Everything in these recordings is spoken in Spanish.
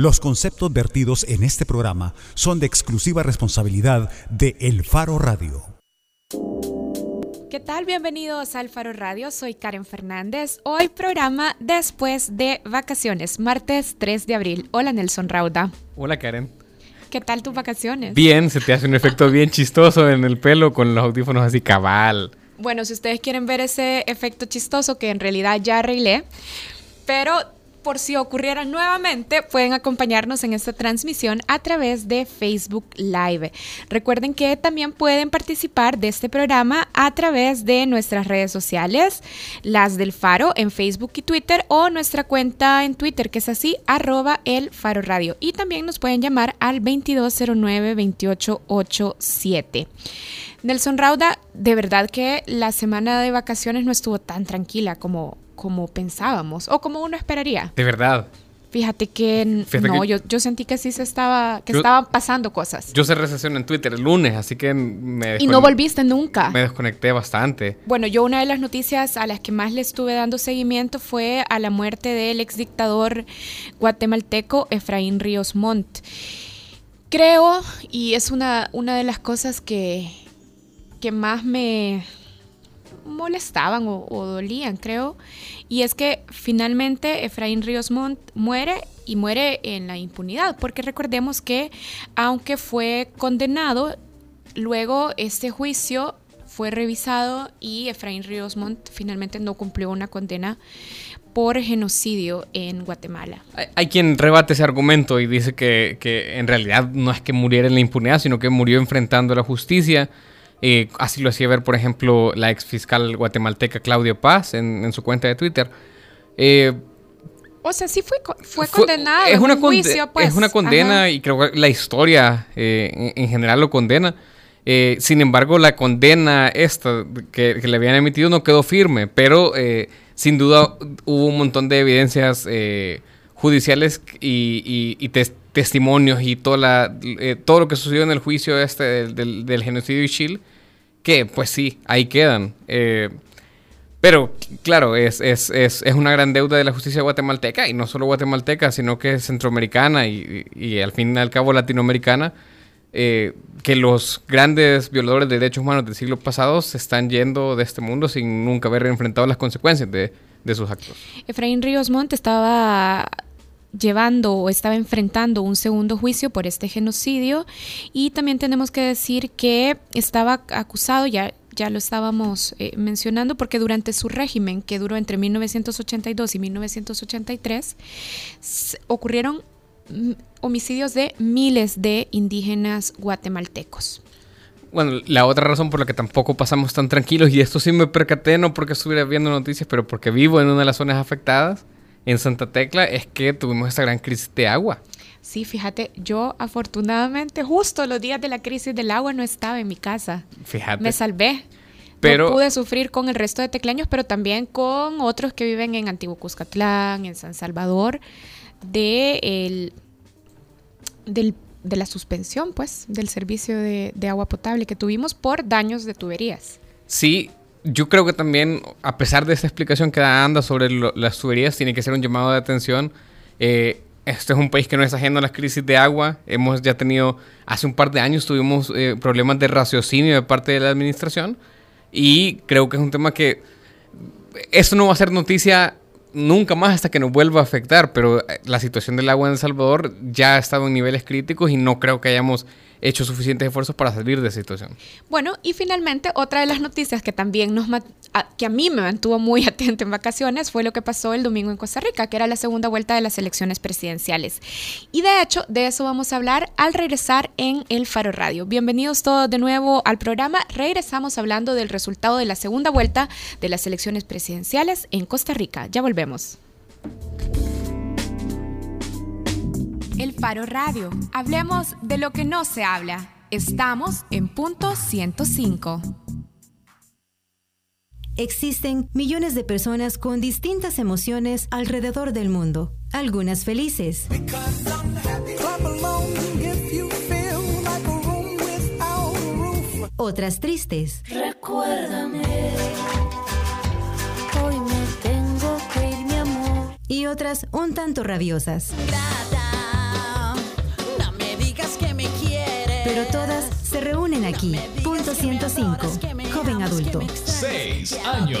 Los conceptos vertidos en este programa son de exclusiva responsabilidad de El Faro Radio. ¿Qué tal? Bienvenidos al Faro Radio. Soy Karen Fernández. Hoy programa después de vacaciones, martes 3 de abril. Hola Nelson Rauda. Hola Karen. ¿Qué tal tus vacaciones? Bien, se te hace un efecto bien chistoso en el pelo con los audífonos así cabal. Bueno, si ustedes quieren ver ese efecto chistoso que en realidad ya arreglé, pero por si ocurriera nuevamente, pueden acompañarnos en esta transmisión a través de Facebook Live. Recuerden que también pueden participar de este programa a través de nuestras redes sociales, las del Faro en Facebook y Twitter o nuestra cuenta en Twitter, que es así, arroba el Faro Radio. Y también nos pueden llamar al 2209-2887. Nelson Rauda, de verdad que la semana de vacaciones no estuvo tan tranquila como como pensábamos o como uno esperaría. De verdad. Fíjate que no, Yo, yo sentí que sí se estaba, que estaban pasando cosas. Yo cerré sesión en Twitter el lunes, así que me Y no volviste nunca. Me desconecté bastante. Bueno, yo una de las noticias a las que más le estuve dando seguimiento fue a la muerte del ex dictador guatemalteco Efraín Ríos Montt. Creo, y es una, una de las cosas que, que más me, molestaban o, dolían, creo. Y es que finalmente Efraín Ríos Montt muere y muere en la impunidad, porque recordemos que aunque fue condenado, luego este juicio fue revisado y Efraín Ríos Montt finalmente no cumplió una condena por genocidio en Guatemala. Hay, quien rebate ese argumento y dice que, que, en realidad no es que muriera en la impunidad, sino que murió enfrentando la justicia eh, así lo hacía ver, por ejemplo, la ex fiscal guatemalteca Claudia Paz en, su cuenta de Twitter. Eh, o sea, sí fue, fue, condenado. Es una, juicio, pues. es una condena y creo que la historia eh, en, general lo condena. sin embargo, la condena esta que, le habían emitido no quedó firme, pero sin duda hubo un montón de evidencias judiciales y, testimonios y toda todo lo que sucedió en el juicio este del, genocidio de Chile que pues sí, ahí quedan. Eh, pero claro, es, es, es, es, una gran deuda de la justicia guatemalteca, y no solo guatemalteca, sino que centroamericana y, y, al fin y al cabo latinoamericana, eh, que los grandes violadores de derechos humanos del siglo pasado se están yendo de este mundo sin nunca haber enfrentado las consecuencias de, de sus actos. Efraín Ríos Montt estaba llevando o estaba enfrentando un segundo juicio por este genocidio y también tenemos que decir que estaba acusado ya ya lo estábamos eh, mencionando porque durante su régimen que duró entre 1982 y 1983 ocurrieron mm, homicidios de miles de indígenas guatemaltecos. Bueno, la otra razón por la que tampoco pasamos tan tranquilos, y esto sí me percaté, no porque estuviera viendo noticias, pero porque vivo en una de las zonas afectadas, en Santa Tecla es que tuvimos esta gran crisis de agua. Sí, fíjate, yo afortunadamente justo los días de la crisis del agua no estaba en mi casa. Fíjate. Me salvé. Pero, no pude sufrir con el resto de tecleños, pero también con otros que viven en Antiguo Cuscatlán, en San Salvador, de, el, de la suspensión, pues, del servicio de, de agua potable que tuvimos por daños de tuberías. Sí, yo creo que también, a pesar de esta explicación que da Anda sobre las tuberías, tiene que ser un llamado de atención. Eh, este es un país que no es ajeno a las crisis de agua. Hemos ya tenido, hace un par de años tuvimos eh, problemas de raciocinio de parte de la administración y creo que es un tema que esto no va a ser noticia nunca más hasta que nos vuelva a afectar, pero eh, la situación del agua en El Salvador ya ha estado en niveles críticos y no creo que hayamos hecho suficientes esfuerzos para salir de esa situación. Bueno, y finalmente otra de las noticias que también nos que a mí me mantuvo muy atento en vacaciones fue lo que pasó el domingo en Costa Rica, que era la segunda vuelta de las elecciones presidenciales. Y de hecho, de eso vamos a hablar al regresar en El Faro Radio. Bienvenidos todos de nuevo al programa. Regresamos hablando del resultado de la segunda vuelta de las elecciones presidenciales en Costa Rica. Ya volvemos. El Faro Radio. Hablemos de lo que no se habla. Estamos en punto 105. Existen millones de personas con distintas emociones alrededor del mundo, algunas felices. Otras tristes. Recuérdame. Hoy me tengo que ir, mi amor. Y otras un tanto rabiosas. Pero todas se reúnen aquí. Punto 105. Joven adulto. Seis años.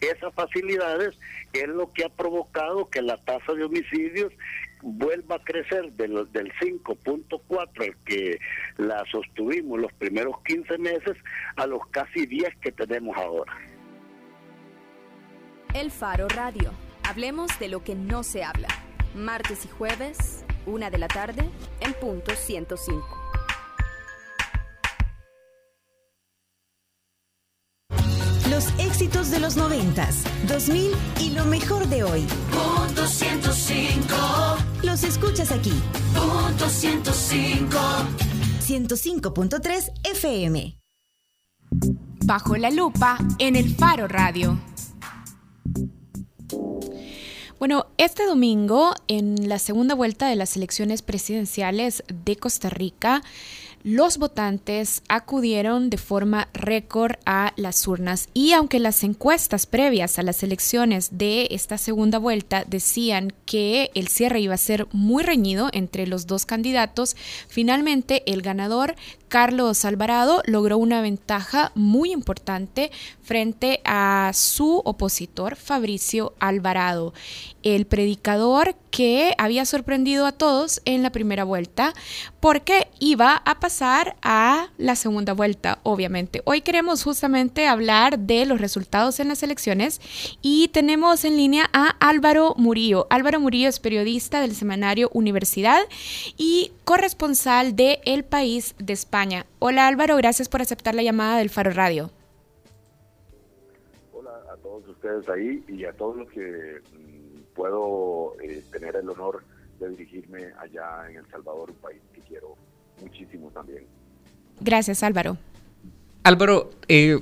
esas facilidades es lo que ha provocado que la tasa de homicidios vuelva a crecer del, del 5.4 al que la sostuvimos los primeros 15 meses a los casi 10 que tenemos ahora. El Faro Radio. Hablemos de lo que no se habla. Martes y jueves, una de la tarde, en punto 105. Éxitos de los 90s, 2000 y lo mejor de hoy. Punto 105. Los escuchas aquí. Punto 105. 105.3 FM. Bajo la lupa en el Faro Radio. Bueno, este domingo, en la segunda vuelta de las elecciones presidenciales de Costa Rica, los votantes acudieron de forma récord a las urnas y aunque las encuestas previas a las elecciones de esta segunda vuelta decían que el cierre iba a ser muy reñido entre los dos candidatos, finalmente el ganador Carlos Alvarado logró una ventaja muy importante frente a su opositor Fabricio Alvarado, el predicador que había sorprendido a todos en la primera vuelta porque iba a pasar a la segunda vuelta, obviamente. Hoy queremos justamente hablar de los resultados en las elecciones y tenemos en línea a Álvaro Murillo. Álvaro Murillo es periodista del semanario Universidad y corresponsal de El País de España. Hola Álvaro, gracias por aceptar la llamada del Faro Radio. Hola a todos ustedes ahí y a todos los que puedo eh, tener el honor de dirigirme allá en El Salvador, un país que quiero muchísimo también. Gracias Álvaro. Álvaro, eh,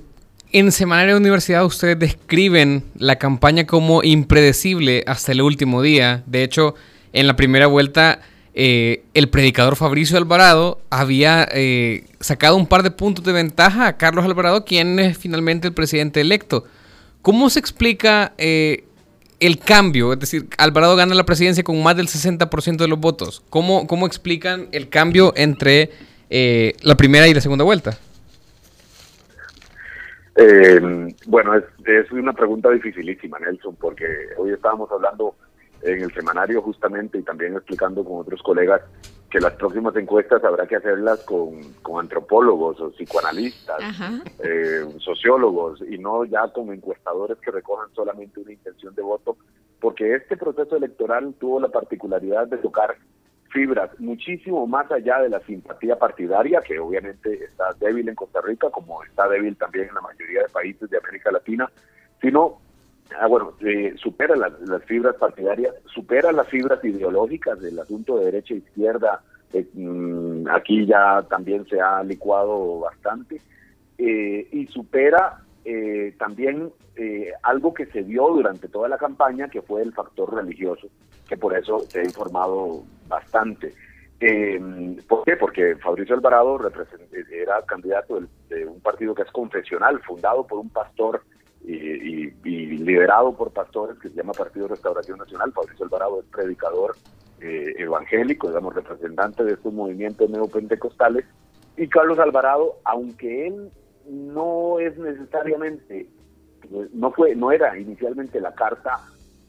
en Semanario Universidad ustedes describen la campaña como impredecible hasta el último día. De hecho, en la primera vuelta eh, el predicador Fabricio Alvarado había eh, sacado un par de puntos de ventaja a Carlos Alvarado, quien es finalmente el presidente electo. ¿Cómo se explica eh, el cambio? Es decir, Alvarado gana la presidencia con más del 60% de los votos. ¿Cómo, ¿Cómo explican el cambio entre la primera y la segunda vuelta? bueno, es, es una pregunta dificilísima, Nelson, porque hoy estábamos hablando en el semanario justamente y también explicando con otros colegas que las próximas encuestas habrá que hacerlas con, antropólogos o psicoanalistas, eh, sociólogos y no ya con encuestadores que recojan solamente una intención de voto, porque este proceso electoral tuvo la particularidad de tocar fibras muchísimo más allá de la simpatía partidaria, que obviamente está débil en Costa Rica, como está débil también en la mayoría de países de América Latina, sino Ah, bueno, eh, supera las, fibras partidarias, supera las fibras ideológicas del asunto de derecha e izquierda. Eh, mm, aquí ya también se ha licuado bastante. Eh, y supera también algo que se vio durante toda la campaña, que fue el factor religioso, que por eso se ha informado bastante. ¿Por qué? Porque Fabricio Alvarado era candidato de un partido que es confesional, fundado por un pastor y, liderado por pastores que se llama Partido Restauración Nacional. Fabricio Alvarado es predicador eh, evangélico, digamos, representante de estos movimientos neopentecostales. Y Carlos Alvarado, aunque él no es necesariamente, no fue, no era inicialmente la carta,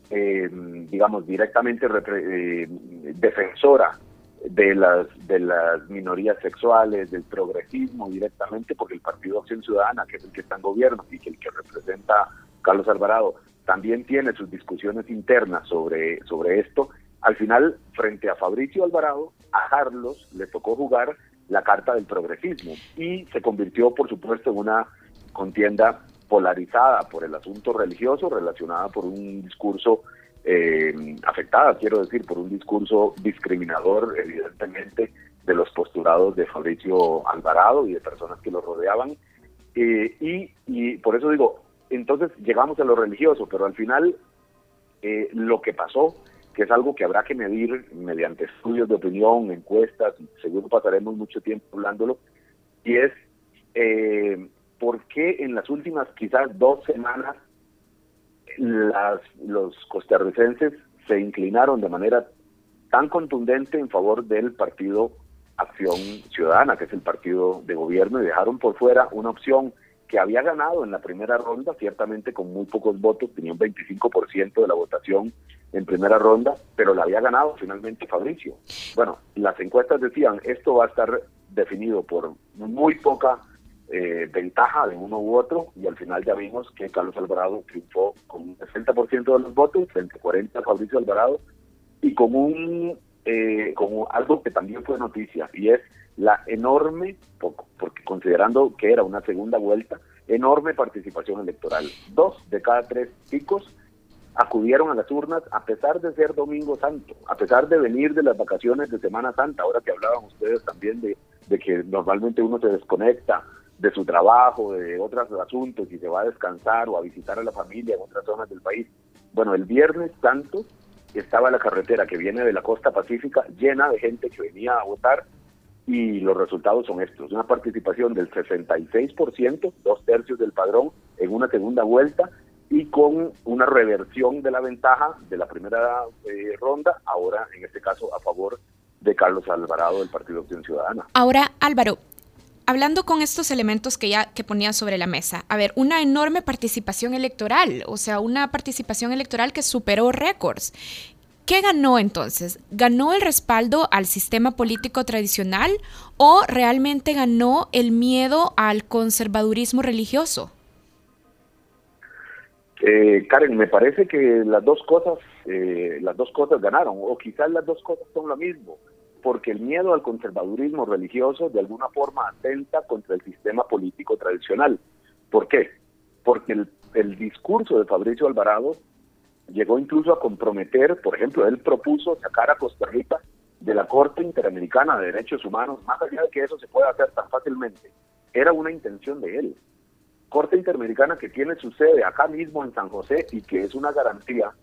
eh, digamos, directamente eh, defensora de las de las minorías sexuales, del progresismo directamente, porque el Partido Acción Ciudadana, que es el que está en gobierno y que el que representa Carlos Alvarado, también tiene sus discusiones internas sobre, sobre esto. Al final, frente a Fabricio Alvarado, a Carlos le tocó jugar la carta del progresismo y se convirtió, por supuesto, en una contienda polarizada por el asunto religioso, relacionada por un discurso eh, afectada, quiero decir, por un discurso discriminador, evidentemente, de los postulados de Fabricio Alvarado y de personas que lo rodeaban. Eh, y, y por eso digo, entonces llegamos a lo religioso, pero al final eh, lo que pasó, que es algo que habrá que medir mediante estudios de opinión, encuestas, seguro pasaremos mucho tiempo hablándolo, y es eh, por qué en las últimas quizás dos semanas las, los costarricenses se inclinaron de manera tan contundente en favor del partido Acción Ciudadana, que es el partido de gobierno, y dejaron por fuera una opción que había ganado en la primera ronda, ciertamente con muy pocos votos, tenía un 25% de la votación en primera ronda, pero la había ganado finalmente Fabricio. Bueno, las encuestas decían, esto va a estar definido por muy poca eh, ventaja de uno u otro, y al final ya vimos que Carlos Alvarado triunfó con un 60% de los votos, frente a 40 Fabricio Alvarado, y con un eh, algo que también fue noticia, y es la enorme, porque considerando que era una segunda vuelta, enorme participación electoral. Dos de cada tres chicos acudieron a las urnas a pesar de ser Domingo Santo, a pesar de venir de las vacaciones de Semana Santa, ahora que hablaban ustedes también de, de que normalmente uno se desconecta de su trabajo, de otros asuntos y se va a descansar o a visitar a la familia en otras zonas del país. Bueno, el Viernes Santo estaba la carretera que viene de la costa pacífica llena de gente que venía a votar y los resultados son estos, una participación del 66%, dos tercios del padrón en una segunda vuelta y con una reversión de la ventaja de la primera eh, ronda, ahora en este caso a favor de Carlos Alvarado del Partido Acción Ciudadana. Ahora, Álvaro, hablando con estos elementos que ya que ponía sobre la mesa, a ver, una enorme participación electoral, o sea, una participación electoral que superó récords. ¿Qué ganó entonces? ¿Ganó el respaldo al sistema político tradicional o realmente ganó el miedo al conservadurismo religioso? Eh, Karen, me parece que las dos cosas, eh, las dos cosas ganaron, o quizás las dos cosas son lo mismo, porque el miedo al conservadurismo religioso de alguna forma atenta contra el sistema político tradicional. ¿Por qué? Porque el, discurso de Fabricio Alvarado llegó incluso a comprometer, por ejemplo, él propuso sacar a Costa Rica de la Corte Interamericana de Derechos Humanos, más allá de que eso se pueda hacer tan fácilmente, era una intención de él. Corte Interamericana que tiene su sede acá mismo en San José y que es una garantía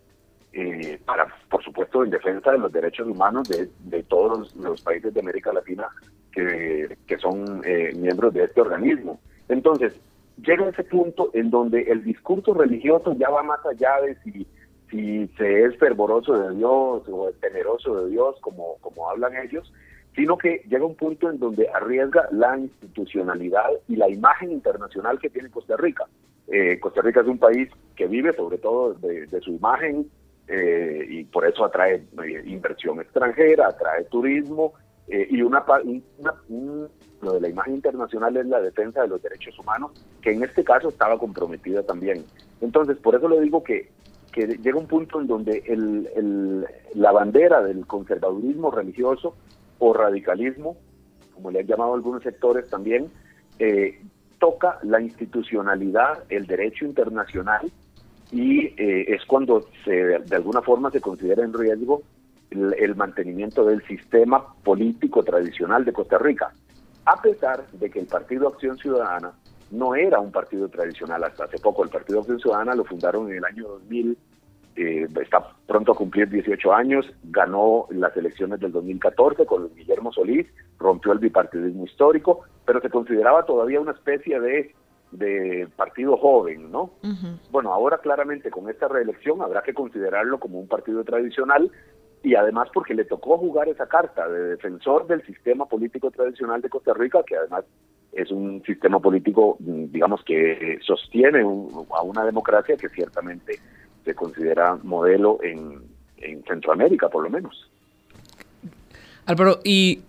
eh, para, por supuesto, en defensa de los derechos humanos de, todos los, países de América Latina que, que son eh, miembros de este organismo. Entonces, llega ese punto en donde el discurso religioso ya va más allá de si si se es fervoroso de Dios o es temeroso de Dios, como, como hablan ellos, sino que llega un punto en donde arriesga la institucionalidad y la imagen internacional que tiene Costa Rica. Eh, Costa Rica es un país que vive sobre todo de, su imagen eh, y por eso atrae eh, inversión extranjera, atrae turismo y una, una lo de la imagen internacional es la defensa de los derechos humanos, que en este caso estaba comprometida también. Entonces, por eso le digo que que llega un punto en donde el, la bandera del conservadurismo religioso o radicalismo, como le han llamado algunos sectores también, eh, toca la institucionalidad, el derecho internacional y eh, es cuando se, de alguna forma se considera en riesgo el, mantenimiento del sistema político tradicional de Costa Rica, a pesar de que el Partido Acción Ciudadana no era un partido tradicional hasta hace poco. El Partido Acción Ciudadana lo fundaron en el año 2000, eh, está pronto a cumplir 18 años, ganó las elecciones del 2014 con Guillermo Solís, rompió el bipartidismo histórico, pero se consideraba todavía una especie de, de partido joven, ¿no? Bueno, ahora claramente con esta reelección habrá que considerarlo como un partido tradicional y además porque le tocó jugar esa carta de defensor del sistema político tradicional de Costa Rica, que además es un sistema político, mm, digamos, que sostiene a una democracia que ciertamente se considera modelo en, Centroamérica, por lo menos. Álvaro, ¿y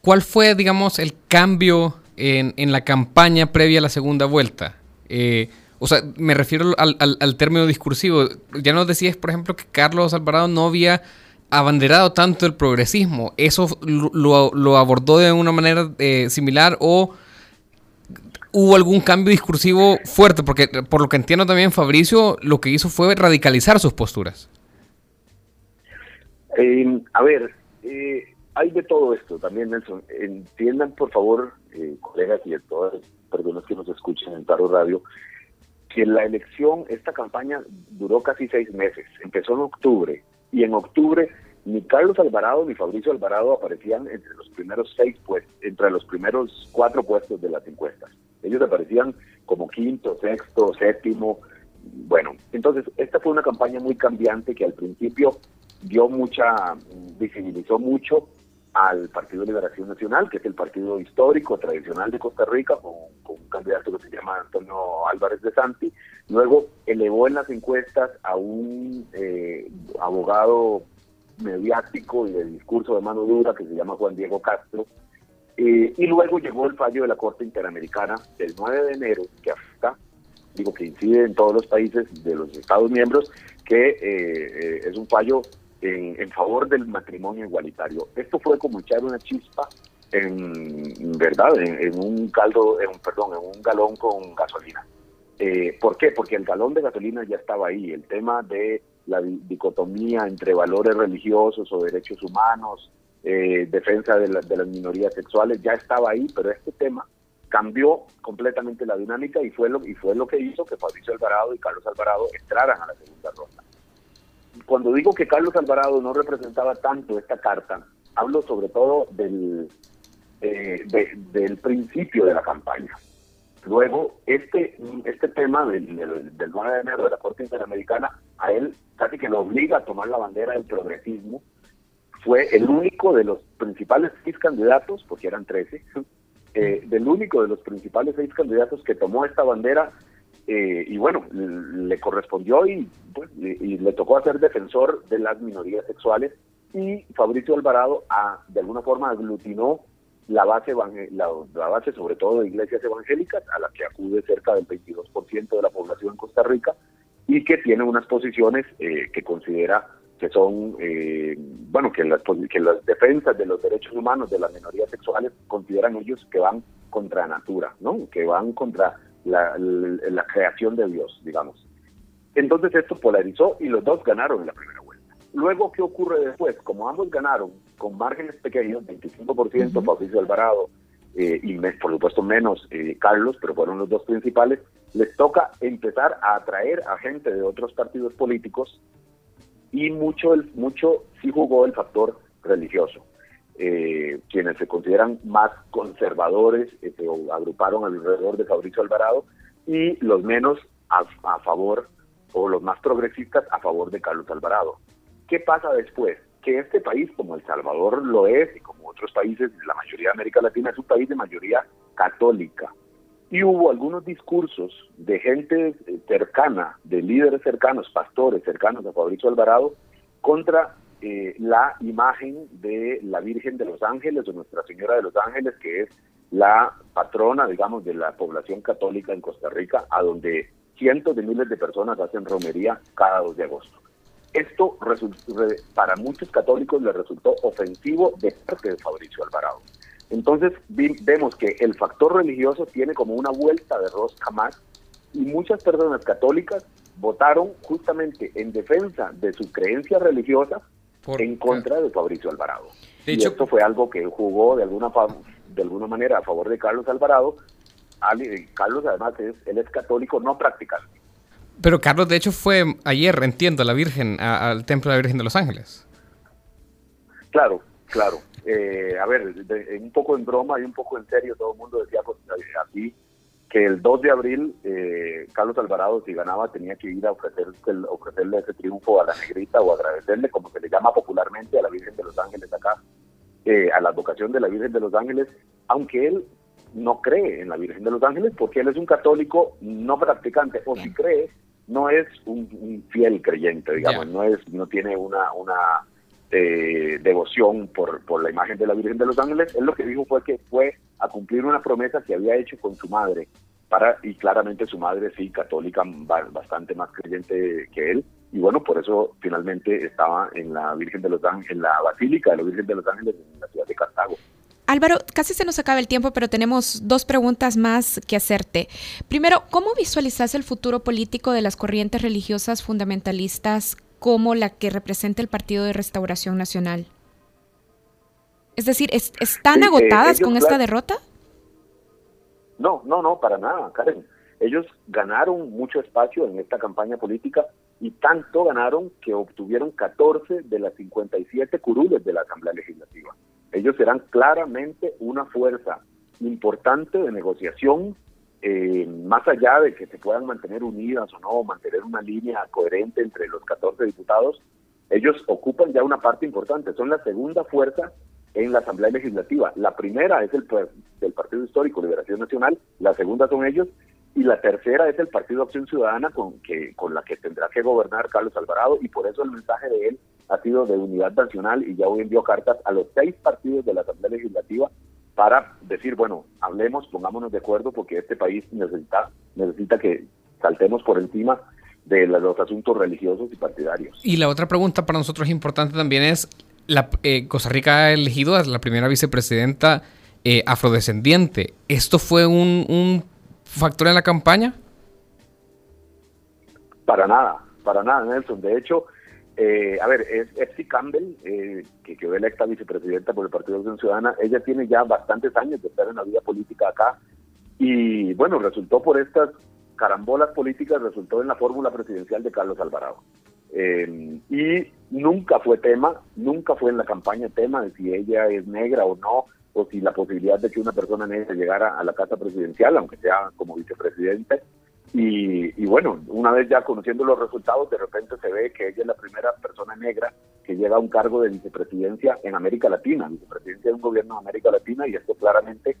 cuál fue, digamos, el cambio en, la campaña previa a la segunda vuelta? Eh, o sea, me refiero al, al, término discursivo. Ya nos decías, por ejemplo, que Carlos Alvarado no había abanderado tanto el progresismo. ¿Eso lo, abordó de una manera eh, similar o hubo algún cambio discursivo fuerte, porque por lo que entiendo también Fabricio lo que hizo fue radicalizar sus posturas. Eh, a ver, hay de todo esto también, Nelson. Entiendan, por favor, eh, colegas y de todas las personas que nos escuchen en Taro Radio, que la elección, esta campaña duró casi seis meses. Empezó en octubre y en octubre ni Carlos Alvarado ni Fabricio Alvarado aparecían entre los primeros seis puestos, entre los primeros cuatro puestos de las encuestas. Ellos aparecían como quinto, sexto, séptimo. Bueno, entonces esta fue una campaña muy cambiante que al principio dio mucha, visibilizó mucho al Partido Liberación Nacional, que es el partido histórico, tradicional de Costa Rica, con, un candidato que se llama Antonio Álvarez de Santi. Luego elevó en las encuestas a un eh, abogado mediático y de discurso de mano dura que se llama Juan Diego Castro. Eh, y luego llegó el fallo de la Corte Interamericana del 9 de enero, que afecta, digo que incide en todos los países de los Estados miembros, que eh, es un fallo en, favor del matrimonio igualitario. Esto fue como echar una chispa en verdad en, un caldo, en, perdón, en un galón con gasolina. Eh, ¿Por qué? Porque el galón de gasolina ya estaba ahí. El tema de la dicotomía entre valores religiosos o derechos humanos, eh, defensa de, de, las minorías sexuales, ya estaba ahí, pero este tema cambió completamente la dinámica y fue lo, y fue lo que hizo que Fabricio Alvarado y Carlos Alvarado entraran a la segunda ronda cuando digo que Carlos Alvarado no representaba tanto esta carta, hablo sobre todo del, eh, del principio de la campaña. Luego, este, este tema del, del, 9 de enero de la Corte Interamericana, a él casi que lo obliga a tomar la bandera del progresismo. Fue el único de los principales seis candidatos, porque eran 13, eh, del único de los principales seis candidatos que tomó esta bandera eh, y bueno, le correspondió y, pues, le tocó hacer defensor de las minorías sexuales y Fabricio Alvarado a, de alguna forma aglutinó la base, la, base sobre todo de iglesias evangélicas a la que acude cerca del 22% de la población en Costa Rica y que tiene unas posiciones eh, que considera que son, eh, bueno, que las, que las defensas de los derechos humanos de las minorías sexuales consideran ellos que van contra natura, ¿no? Que van contra la, creación de Dios, digamos. Entonces esto polarizó y los dos ganaron en la primera vuelta. Luego, ¿qué ocurre después? Como ambos ganaron con márgenes pequeños, 25% Fabricio Alvarado eh, y por supuesto menos eh, Carlos, pero fueron los dos principales, les toca empezar a atraer a gente de otros partidos políticos y mucho, mucho sí jugó el factor religioso eh, quienes se consideran más conservadores eh, se agruparon alrededor de Fabricio Alvarado y los menos a, favor o los más progresistas a favor de Carlos Alvarado. ¿Qué pasa después? Que este país, como El Salvador lo es y como otros países, la mayoría de América Latina es un país de mayoría católica. Y hubo algunos discursos de gente eh, cercana, de líderes cercanos, pastores cercanos a Fabricio Alvarado, contra eh, la imagen de la Virgen de los Ángeles o Nuestra Señora de los Ángeles, que es la patrona, digamos, de la población católica en Costa Rica, a donde cientos de miles de personas hacen romería cada 2 de agosto. Esto para muchos católicos le resultó ofensivo de parte de Fabricio Alvarado. Entonces vemos que el factor religioso tiene como una vuelta de rosca más y muchas personas católicas votaron justamente en defensa de su creencia religiosa en contra de Fabricio Alvarado. y esto fue algo que jugó de alguna, de alguna manera a favor de Carlos Alvarado. Carlos además es, él es católico no practicante. Pero Carlos de hecho fue ayer, entiendo, a la Virgen, al Templo de la Virgen de los Ángeles. Claro, claro. Eh, a ver, un poco en broma y un poco en serio, todo el mundo decía pues, aquí que el 2 de abril eh, Carlos Alvarado, si ganaba, tenía que ir a ofrecer, ofrecerle ese triunfo a la negrita o agradecerle, como se le llama popularmente a la Virgen de los Ángeles acá, eh, a la advocación de la Virgen de los Ángeles, aunque él no cree en la Virgen de los Ángeles, porque él es un católico no practicante, o si cree, no es un, fiel creyente, digamos, no es no tiene una, una eh, devoción por, por la imagen de la Virgen de los Ángeles, él lo que dijo fue que fue a cumplir una promesa que había hecho con su madre, para y claramente su madre sí, católica, bastante más creyente que él, y bueno, por eso finalmente estaba en la Virgen de los Ángeles, en la Basílica de la Virgen de los Ángeles en la ciudad de Cartago. Álvaro, casi se nos acaba el tiempo, pero tenemos dos preguntas más que hacerte. Primero, ¿cómo visualizas el futuro político de las corrientes religiosas fundamentalistas como la que representa el Partido de Restauración Nacional? Es decir, ¿están Sí, eh, agotadas ellos, con esta claro. derrota? No, no, no, para nada, Karen. Ellos ganaron mucho espacio en esta campaña política y tanto ganaron que obtuvieron 14 de las 57 curules de la Asamblea Legislativa. Ellos serán claramente una fuerza importante de negociación, eh, más allá de que se puedan mantener unidas o no, mantener una línea coherente entre los 14 diputados, ellos ocupan ya una parte importante, son la segunda fuerza en la Asamblea Legislativa. La primera es el del Partido Histórico Liberación Nacional, la segunda son ellos, y la tercera es el Partido Acción Ciudadana con, que, con la que tendrá que gobernar Carlos Alvarado, y por eso el mensaje de él ha sido de unidad nacional, y ya hoy envió cartas a los seis partidos de la Asamblea Legislativa para decir, bueno, hablemos, pongámonos de acuerdo, porque este país necesita, necesita que saltemos por encima de los asuntos religiosos y partidarios. Y la otra pregunta para nosotros importante también es, la, eh, Costa Rica ha elegido a la primera vicepresidenta eh, afrodescendiente. ¿Esto fue un, un factor en la campaña? Para nada, para nada, Nelson. De hecho, eh, a ver, es Epsi Campbell, eh, que quedó electa vicepresidenta por el Partido de Acción Ciudadana. Ella tiene ya bastantes años de estar en la vida política acá. Y bueno, resultó por estas carambolas políticas, resultó en la fórmula presidencial de Carlos Alvarado. Eh, y nunca fue tema, nunca fue en la campaña tema de si ella es negra o no, o si la posibilidad de que una persona negra llegara a la casa presidencial, aunque sea como vicepresidente. Y, y bueno, una vez ya conociendo los resultados, de repente se ve que ella es la primera persona negra que llega a un cargo de vicepresidencia en América Latina, vicepresidencia de un gobierno de América Latina, y esto claramente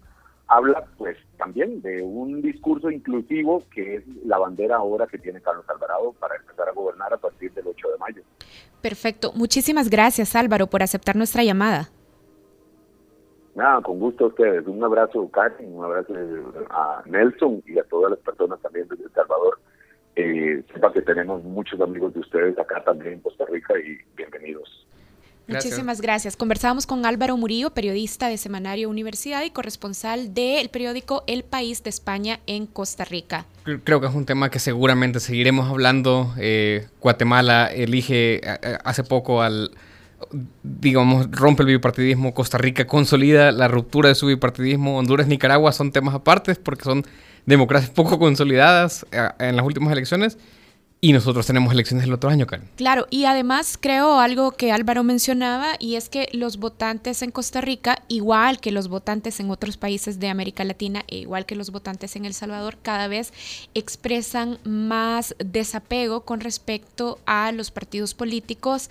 habla pues también de un discurso inclusivo que es la bandera ahora que tiene Carlos Alvarado para empezar a gobernar a partir del 8 de mayo. Perfecto. Muchísimas gracias, Álvaro, por aceptar nuestra llamada. Nada, con gusto a ustedes. Un abrazo, Karen, un abrazo a Nelson y a todas las personas también desde El Salvador. Eh, sepa que tenemos muchos amigos de ustedes acá también en Costa Rica y bienvenidos. Gracias. Muchísimas gracias. Conversábamos con Álvaro Murillo, periodista de Semanario Universidad y corresponsal del periódico El País de España en Costa Rica. Cre- Creo que es un tema que seguramente seguiremos hablando. Eh, Guatemala elige eh, eh, hace poco al, digamos, rompe el bipartidismo. Costa Rica consolida la ruptura de su bipartidismo. Honduras, Nicaragua son temas apartes porque son democracias poco consolidadas eh, en las últimas elecciones. Y nosotros tenemos elecciones el otro año, Karen. Claro, y además creo algo que Álvaro mencionaba y es que los votantes en Costa Rica, igual que los votantes en otros países de América Latina e igual que los votantes en El Salvador, cada vez expresan más desapego con respecto a los partidos políticos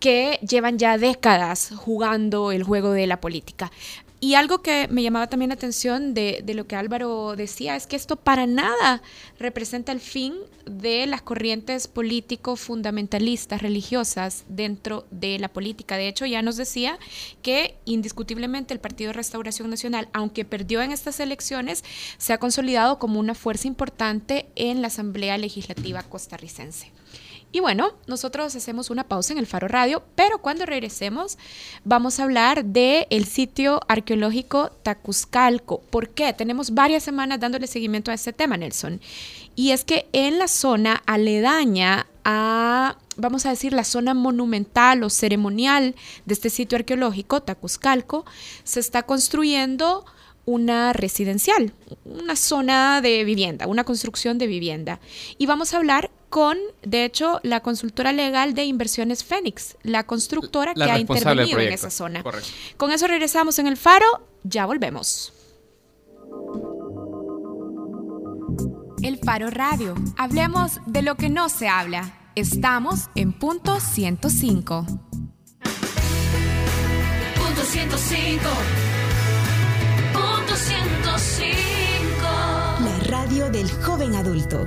que llevan ya décadas jugando el juego de la política. Y algo que me llamaba también la atención de, lo que Álvaro decía es que esto para nada representa el fin de las corrientes político fundamentalistas religiosas dentro de la política. De hecho, ya nos decía que indiscutiblemente el Partido de Restauración Nacional, aunque perdió en estas elecciones, se ha consolidado como una fuerza importante en la Asamblea Legislativa costarricense. Y bueno, nosotros hacemos una pausa en el Faro Radio, pero cuando regresemos vamos a hablar del el sitio arqueológico Tacuzcalco. ¿Por qué? Tenemos varias semanas dándole seguimiento a este tema, Nelson. Y es que en la zona aledaña a, vamos a decir, la zona monumental o ceremonial de este sitio arqueológico, Tacuzcalco, se está construyendo una residencial, una zona de vivienda, una construcción de vivienda. Y vamos a hablar con, de hecho, la consultora legal de inversiones Fénix, la constructora La que ha intervenido en esa zona. Correcto. Con eso regresamos en el faro, ya volvemos. El Faro Radio. Hablemos de lo que no se habla. Estamos en punto 105. Punto 105. Punto 105. La radio del joven adulto.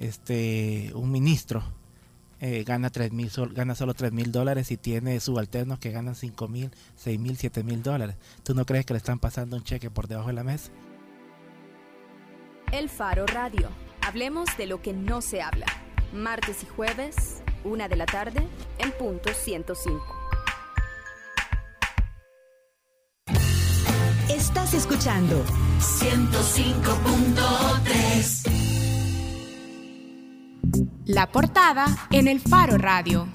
este un ministro eh, gana tres mil gana solo 3 mil dólares y tiene subalternos que ganan 5 mil, 6 mil, 7 mil dólares? ¿Tú no crees que le están pasando un cheque por debajo de la mesa? El Faro Radio. Hablemos de lo que no se habla. Martes y jueves, una de la tarde, en punto 105. Estás escuchando 105.3. La portada en el Faro Radio.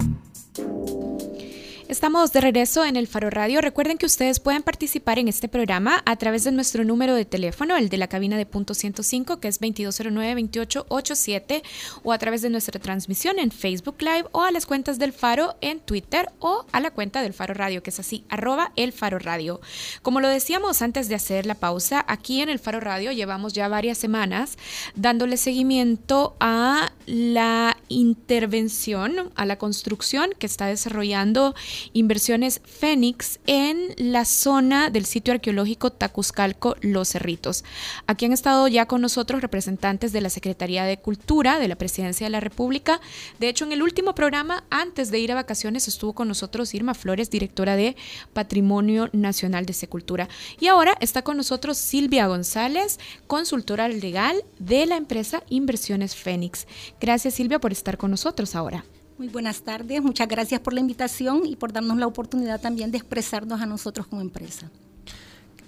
Estamos de regreso en el Faro Radio. Recuerden que ustedes pueden participar en este programa a través de nuestro número de teléfono, el de la cabina de punto 105, que es 2209-2887, o a través de nuestra transmisión en Facebook Live o a las cuentas del Faro en Twitter o a la cuenta del Faro Radio, que es así, arroba el Faro Radio. Como lo decíamos antes de hacer la pausa, aquí en el Faro Radio llevamos ya varias semanas dándole seguimiento a la intervención, a la construcción que está desarrollando Inversiones Fénix en la zona del sitio arqueológico Tacuzcalco Los Cerritos. Aquí han estado ya con nosotros representantes de la Secretaría de Cultura de la Presidencia de la República. De hecho, en el último programa, antes de ir a vacaciones, estuvo con nosotros Irma Flores, directora de Patrimonio Nacional de Secultura. Y ahora está con nosotros Silvia González, consultora legal de la empresa Inversiones Fénix. Gracias Silvia por estar con nosotros ahora. Muy buenas tardes, muchas gracias por la invitación y por darnos la oportunidad también de expresarnos a nosotros como empresa.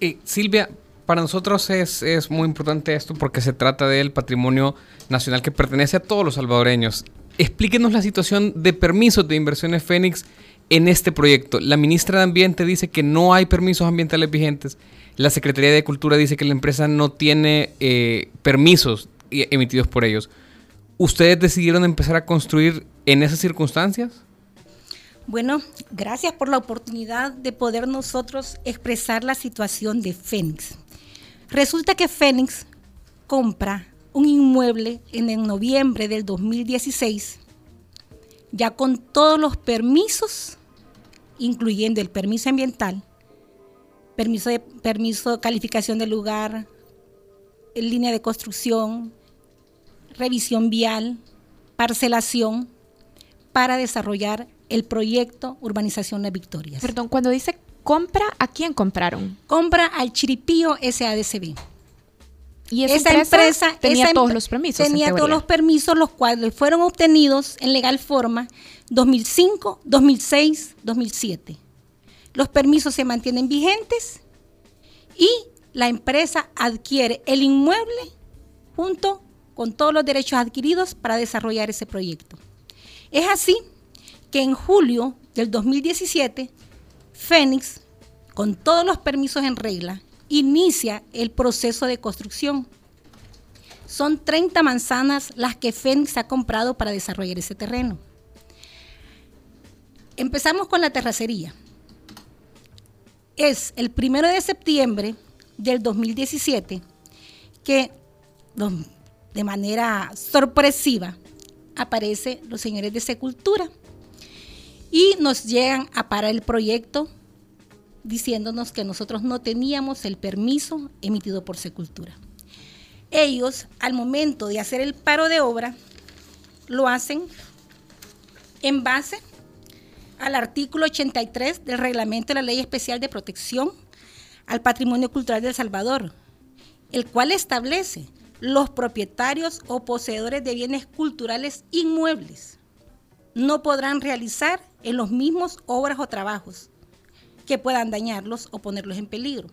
Eh, Silvia, para nosotros es, es, muy importante esto porque se trata del patrimonio nacional que pertenece a todos los salvadoreños. Explíquenos la situación de permisos de inversiones Fénix en este proyecto. La ministra de Ambiente dice que no hay permisos ambientales vigentes. La Secretaría de Cultura dice que la empresa no tiene eh, permisos emitidos por ellos. ¿Ustedes decidieron empezar a construir en esas circunstancias? Bueno, gracias por la oportunidad de poder nosotros expresar la situación de Fénix. Resulta que Fénix compra un inmueble en el noviembre del 2016, ya con todos los permisos, incluyendo el permiso ambiental, permiso de, permiso de calificación del lugar, línea de construcción, revisión vial, parcelación, para desarrollar el proyecto Urbanización de Victorias. Perdón, cuando dice compra, ¿a quién compraron? Compra al Chiripío SADCB. Y esa, empresa, tenía todos los permisos. Tenía todos los permisos, los cuales fueron obtenidos en legal forma 2005, 2006, 2007. Los permisos se mantienen vigentes y la empresa adquiere el inmueble junto con todos los derechos adquiridos para desarrollar ese proyecto. Es así que en julio del 2017, Fénix, con todos los permisos en regla, inicia el proceso de construcción. Son 30 manzanas las que Fénix ha comprado para desarrollar ese terreno. Empezamos con la terracería. Es el primero de septiembre del 2017 que de manera sorpresiva aparecen los señores de Secultura y nos llegan a parar el proyecto diciéndonos que nosotros no teníamos el permiso emitido por Secultura. Ellos, al momento de hacer el paro de obra, lo hacen en base al artículo 83 del reglamento de la Ley Especial de Protección al Patrimonio Cultural de El Salvador, el cual establece los propietarios o poseedores de bienes culturales inmuebles no podrán realizar en los mismos obras o trabajos que puedan dañarlos o ponerlos en peligro.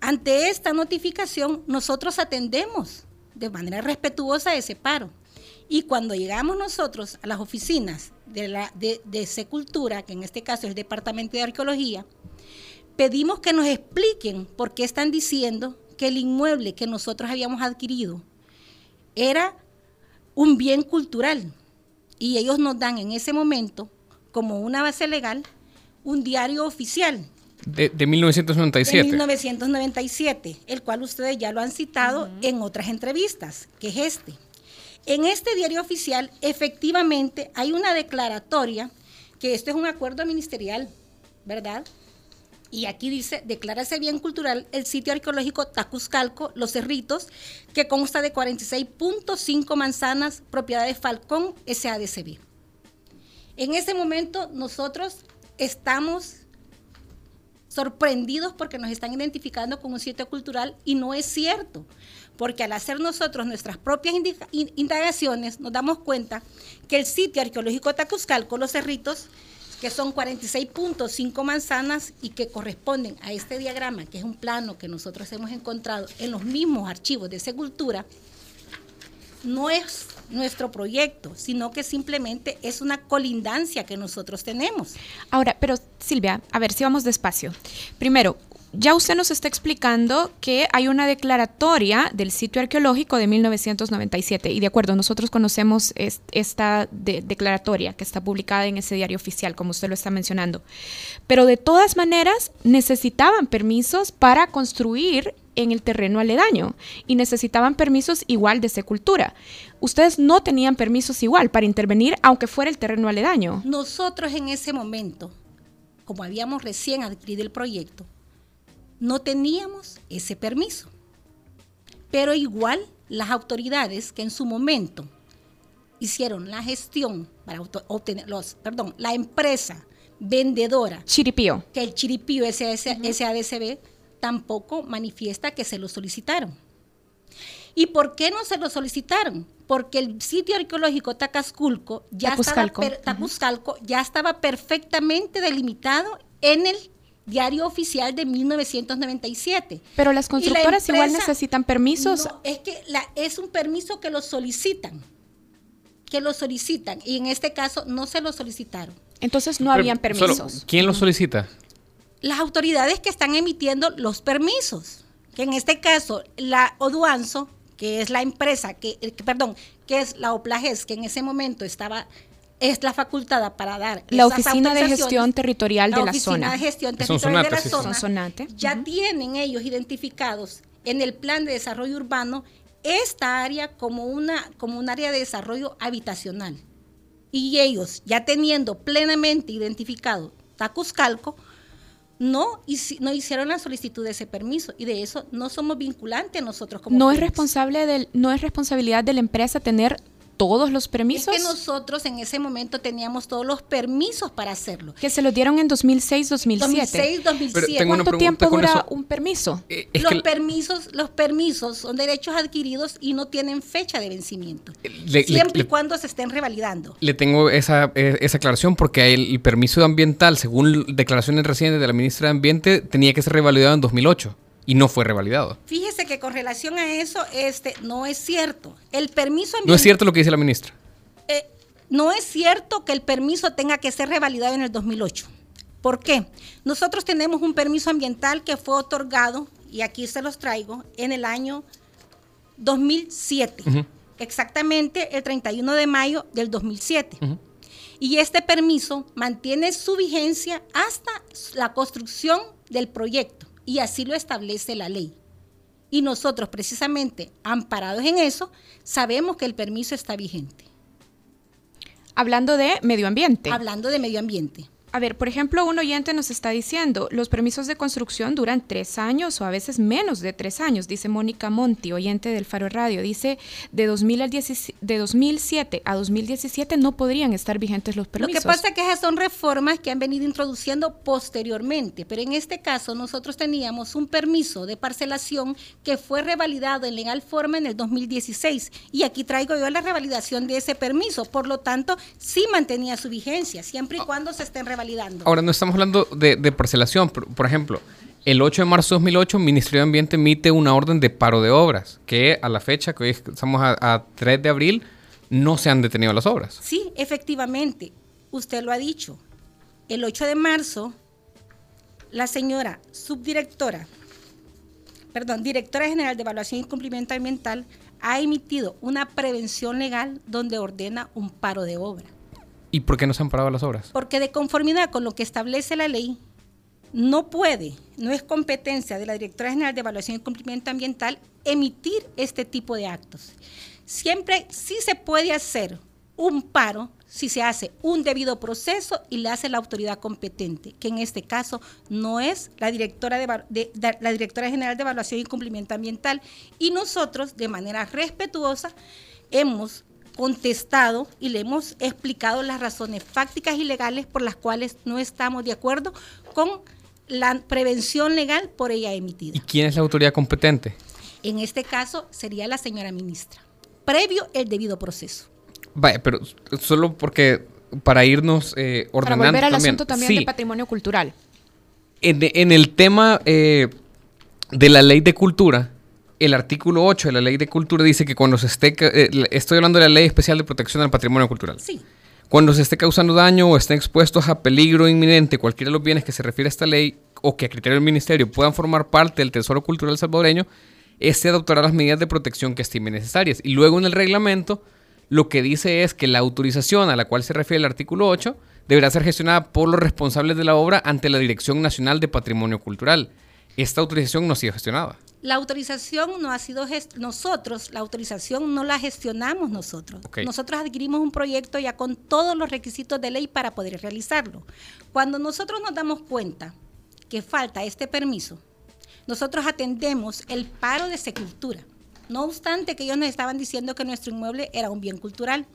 Ante esta notificación, nosotros atendemos de manera respetuosa ese paro. Y cuando llegamos nosotros a las oficinas de, la, de, que en este caso es el Departamento de Arqueología, pedimos que nos expliquen por qué están diciendo que el inmueble que nosotros habíamos adquirido era un bien cultural y ellos nos dan en ese momento, como una base legal, un diario oficial De, de 1997. de 1997, el cual ustedes ya lo han citado en otras entrevistas, que es este. En este diario oficial, efectivamente, hay una declaratoria, que esto es un acuerdo ministerial, ¿verdad? Y aquí dice, declárase bien cultural el sitio arqueológico Tacuzcalco, Los Cerritos, que consta de 46.5 manzanas, propiedad de Falcón SADCB. En ese momento nosotros estamos sorprendidos porque nos están identificando con un sitio cultural y no es cierto, porque al hacer nosotros nuestras propias indagaciones nos damos cuenta que el sitio arqueológico Tacuzcalco, Los Cerritos, que son 46.5 manzanas y que corresponden a este diagrama, que es un plano que nosotros hemos encontrado en los mismos archivos de Secultura, no es nuestro proyecto, sino que simplemente es una colindancia que nosotros tenemos. Ahora, pero Silvia, a ver si vamos despacio. Primero, ya usted nos está explicando que hay una declaratoria del sitio arqueológico de 1997 y de acuerdo, nosotros conocemos es- esta de- declaratoria que está publicada en ese diario oficial, como usted lo está mencionando. Pero de todas maneras necesitaban permisos para construir en el terreno aledaño y necesitaban permisos igual de secultura. Ustedes no tenían permisos igual para intervenir aunque fuera el terreno aledaño. Nosotros en ese momento, como habíamos recién adquirido el proyecto, no teníamos ese permiso. Pero igual las autoridades que en su momento hicieron la gestión para obtener los, perdón, la empresa vendedora Chiripío. que el Chiripío SADCB tampoco manifiesta que se lo solicitaron. ¿Y por qué no se lo solicitaron? Porque el sitio arqueológico Tacasculco ya estaba per- ya estaba perfectamente delimitado en el diario oficial de 1997. Pero las la constructoras igual necesitan permisos. No, es que la- es un permiso que lo solicitan, que lo solicitan, y en este caso no se lo solicitaron. Entonces no Pero habían solo, permisos. ¿Quién lo solicita? las autoridades que están emitiendo los permisos, que en este caso la Oduanzo, que es la empresa que, eh, que- perdón, que es la Oplages, que en ese momento estaba es la facultada para dar La esas Oficina de Gestión Territorial de la Oficina Zona. de Gestión Es Territorial de la sí. Zona, Sonsonate. ya tienen ellos identificados en el plan de desarrollo urbano esta área como una como un área de desarrollo habitacional. Y ellos, ya teniendo plenamente identificado Tacuzcalco, no, no hicieron la solicitud de ese permiso y de eso no somos vinculantes nosotros como No es FEMEX. responsable del, no es responsabilidad de la empresa tener todos los Es permisos que nosotros en ese momento teníamos todos los permisos para hacerlo. que se los dieron en 2006-2007. 2006, 2007. Pero tengo una ¿Cuánto tiempo dura eso. un permiso? Eh, es los que permisos, los permisos son derechos adquiridos y no tienen fecha de vencimiento. le- le- siempre le- y cuando se estén revalidando. Le tengo esa, eh, esa aclaración porque el, el permiso ambiental, según declaraciones recientes de la ministra de Ambiente, tenía que ser revalidado en 2008 y no fue revalidado. Fíjese que con relación a eso, este no es cierto. El permiso No es cierto lo que dice la ministra. eh, no es cierto que el permiso tenga que ser revalidado en el 2008. ¿Por qué? Nosotros tenemos un permiso ambiental que fue otorgado, y aquí se los traigo, en el año 2007. Ujú. Exactamente el 31 de mayo del 2007. Ujú. Y este permiso mantiene su vigencia hasta la construcción del proyecto, y así lo establece la ley. Y nosotros, precisamente, amparados en eso, sabemos que el permiso está vigente. Hablando de medio ambiente. Hablando de medio ambiente. A ver, por ejemplo, un oyente nos está diciendo, los permisos de construcción duran tres años o a veces menos de tres años, dice Mónica Monti, oyente del Faro Radio. Dice, de, 2000 al 10 de 2007 a 2017 no podrían estar vigentes los Lo permisos. que pasa es que esas son reformas que han venido introduciendo posteriormente, pero en este caso nosotros teníamos un permiso de parcelación que fue revalidado en legal forma en el 2016 y aquí traigo yo la revalidación de ese permiso, por lo tanto sí mantenía su vigencia, siempre y cuando se estén revalidando. Ahora, no estamos hablando de, de parcelación. Por, por ejemplo, el 8 de marzo de 2008, el Ministerio de Ambiente emite una orden de paro de obras, que a la fecha, que hoy estamos a, a 3 de abril, no se han detenido las obras. Sí, efectivamente, usted lo ha dicho. El 8 de marzo, la señora subdirectora, perdón, directora general de evaluación y cumplimiento ambiental, ha emitido una prevención legal donde ordena un paro de obra. ¿Y por qué no se han parado las obras? Porque de conformidad con lo que establece la ley, no puede, no es competencia de la Directora General de Evaluación y Cumplimiento Ambiental emitir este tipo de actos. Siempre sí se puede hacer un paro si se hace un debido proceso y le hace la autoridad competente, que en este caso no es la directora, de, la directora general de evaluación y cumplimiento ambiental. Y nosotros, de manera respetuosa, hemos contestado y le hemos explicado las razones fácticas y legales por las cuales no estamos de acuerdo con la prevención legal por ella emitida. ¿Y quién es la autoridad competente? En este caso sería la señora ministra, previo el debido proceso. Vaya, pero solo porque para irnos eh, ordenando. Para volver al asunto también de patrimonio cultural. En, el tema eh, de la ley de cultura, el artículo 8 de la ley de cultura dice que cuando se esté. Eh, estoy hablando de la ley especial de protección al patrimonio cultural. Sí. Cuando se esté causando daño o estén expuestos a peligro inminente cualquiera de los bienes que se refiere a esta ley o que a criterio del ministerio puedan formar parte del tesoro cultural salvadoreño, este adoptará las medidas de protección que estime necesarias. Y luego en el reglamento lo que dice es que la autorización a la cual se refiere el artículo 8 deberá ser gestionada por los responsables de la obra ante la Dirección Nacional de Patrimonio Cultural. Esta autorización no ha sido gestionada. La autorización no ha sido nosotros, la autorización no la gestionamos nosotros. Nosotros adquirimos un proyecto ya con todos los requisitos de ley para poder realizarlo. Cuando nosotros nos damos cuenta que falta este permiso, nosotros atendemos el paro de sepultura no obstante que ellos nos estaban diciendo que nuestro inmueble era un bien cultural.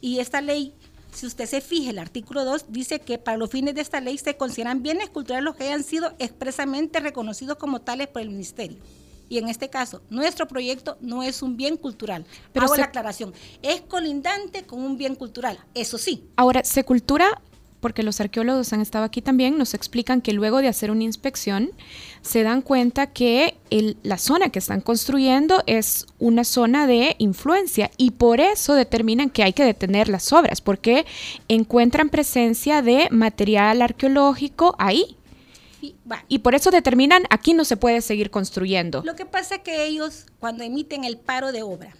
Y esta ley, si usted se fija, el artículo 2 dice que para los fines de esta ley se consideran bienes culturales los que hayan sido expresamente reconocidos como tales por el ministerio. Y en este caso, nuestro proyecto no es un bien cultural. Pero Hago la aclaración. Es colindante con un bien cultural, eso sí. Ahora, Secultura porque los arqueólogos han estado aquí también, nos explican que luego de hacer una inspección se dan cuenta que la zona que están construyendo es una zona de influencia y por eso determinan que hay que detener las obras, porque encuentran presencia de material arqueológico ahí. Y, por eso determinan aquí no se puede seguir construyendo. Lo que pasa es que ellos, cuando emiten el paro de obra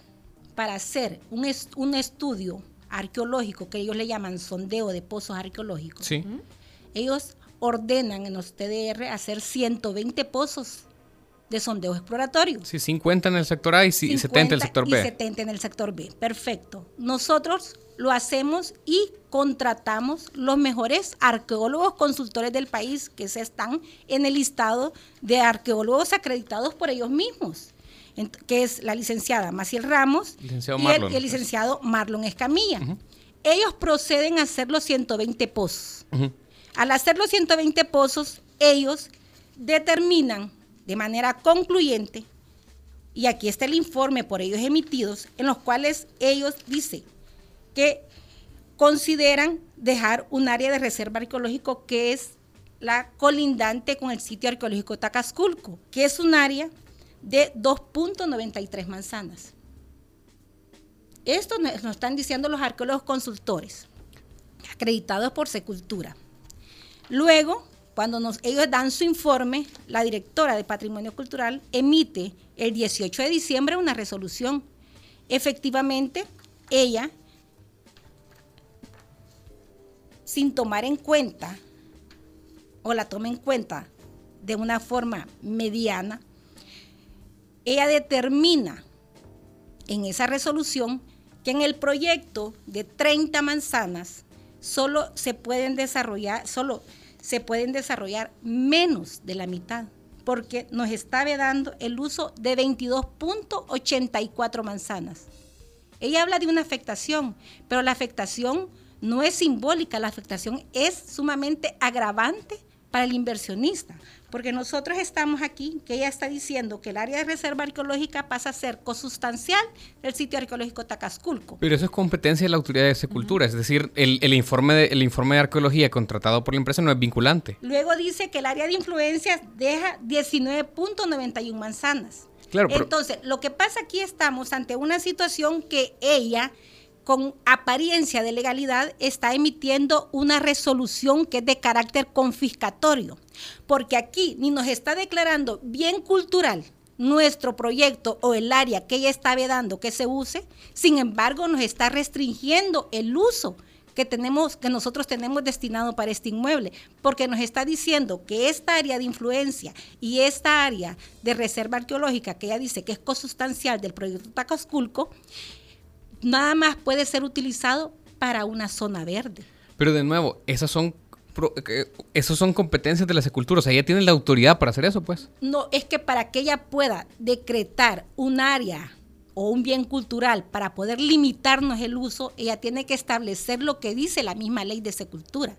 para hacer un, un estudio arqueológico, que ellos le llaman sondeo de pozos arqueológicos, ellos ordenan en los TDR hacer 120 pozos de sondeo exploratorio. Sí, 50 en el sector A y 70 en el sector B. Y 70 en el sector B. Perfecto. Nosotros lo hacemos y contratamos los mejores arqueólogos consultores del país que se están en el listado de arqueólogos acreditados por ellos mismos que es la licenciada Maciel Ramos y, el, licenciado Marlon Escamilla. Ellos proceden a hacer los 120 pozos. Al hacer los 120 pozos, ellos determinan de manera concluyente, y aquí está el informe por ellos emitidos, en los cuales ellos dicen que consideran dejar un área de reserva arqueológico que es la colindante con el sitio arqueológico Tacasculco, que es un área de 2.93 manzanas. Esto nos están diciendo los arqueólogos consultores, acreditados por Secultura. Luego, cuando ellos dan su informe, la directora de Patrimonio Cultural emite el 18 de diciembre una resolución. Efectivamente, ella, sin tomar en cuenta, o la toma en cuenta de una forma mediana, ella determina en esa resolución que en el proyecto de 30 manzanas solo se pueden desarrollar, solo se pueden desarrollar menos de la mitad, porque nos está vedando el uso de 22.84 manzanas. Ella habla de una afectación, pero la afectación no es simbólica, la afectación es sumamente agravante para el inversionista, porque nosotros estamos aquí, que ella está diciendo que el área de reserva arqueológica pasa a ser cosustancial del sitio arqueológico Tacasculco. Pero eso es competencia de la autoridad de Secultura, es decir, el, informe de, el informe de arqueología contratado por la empresa no es vinculante. Luego dice que el área de influencia deja 19.91 manzanas. Claro, Entonces, lo que pasa aquí estamos ante una situación que ella con apariencia de legalidad, está emitiendo una resolución que es de carácter confiscatorio, porque aquí ni nos está declarando bien cultural nuestro proyecto o el área que ella está vedando que se use, sin embargo nos está restringiendo el uso que tenemos, que nosotros tenemos destinado para este inmueble, porque nos está diciendo que esta área de influencia y esta área de reserva arqueológica, que ella dice que es consustancial del proyecto Tacasculco, nada más puede ser utilizado para una zona verde. Pero de nuevo, esas son esas son competencias de la secultura, o sea, ella tiene la autoridad para hacer eso, pues. No, es que para que ella pueda decretar un área o un bien cultural para poder limitarnos el uso, ella tiene que establecer lo que dice la misma ley de secultura.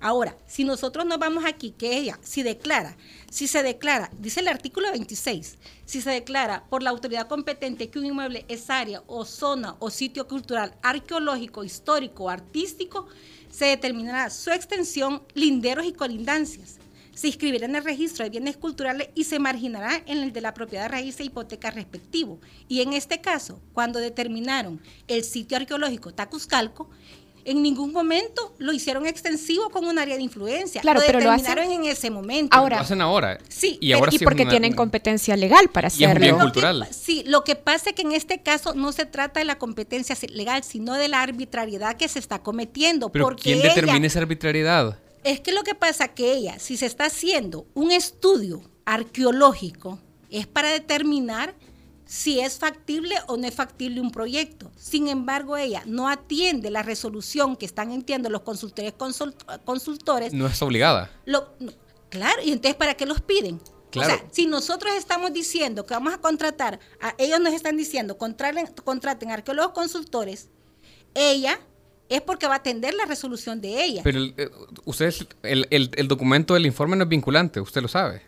Ahora, si nosotros nos vamos aquí, que ella, si declara, si se declara, dice el artículo 26, si se declara por la autoridad competente que un inmueble es área o zona o sitio cultural, arqueológico, histórico o artístico, se determinará su extensión, linderos y colindancias se inscribirá en el registro de bienes culturales y se marginará en el de la propiedad raíz e hipoteca respectivo. Y en este caso, cuando determinaron el sitio arqueológico Tacuzcalco, en ningún momento lo hicieron extensivo con un área de influencia. Claro, lo pero lo hacen- en ese momento. Ahora- Lo hacen ahora. Sí, y ahora y sí es porque una- tienen competencia legal para Y es un hacerlo. que cultural. sí, lo que pasa es que en este caso no se trata de la competencia legal, sino de la arbitrariedad que se está cometiendo. Pero porque ¿quién ella- determina esa arbitrariedad? Es que lo que pasa que ella, si se está haciendo un estudio arqueológico, es para determinar si es factible o no es factible un proyecto. Sin embargo, ella no atiende la resolución que están entiendo los consultores consult- consultores. No es obligada. Lo- no, claro, y entonces ¿para qué los piden? Claro. O sea, si nosotros estamos diciendo que vamos a contratar, a, ellos nos están diciendo contraten, contraten arqueólogos consultores, ella es porque va a atender la resolución de ella. Pero el, eh, ustedes, el, el- el documento del informe no es vinculante, usted lo sabe.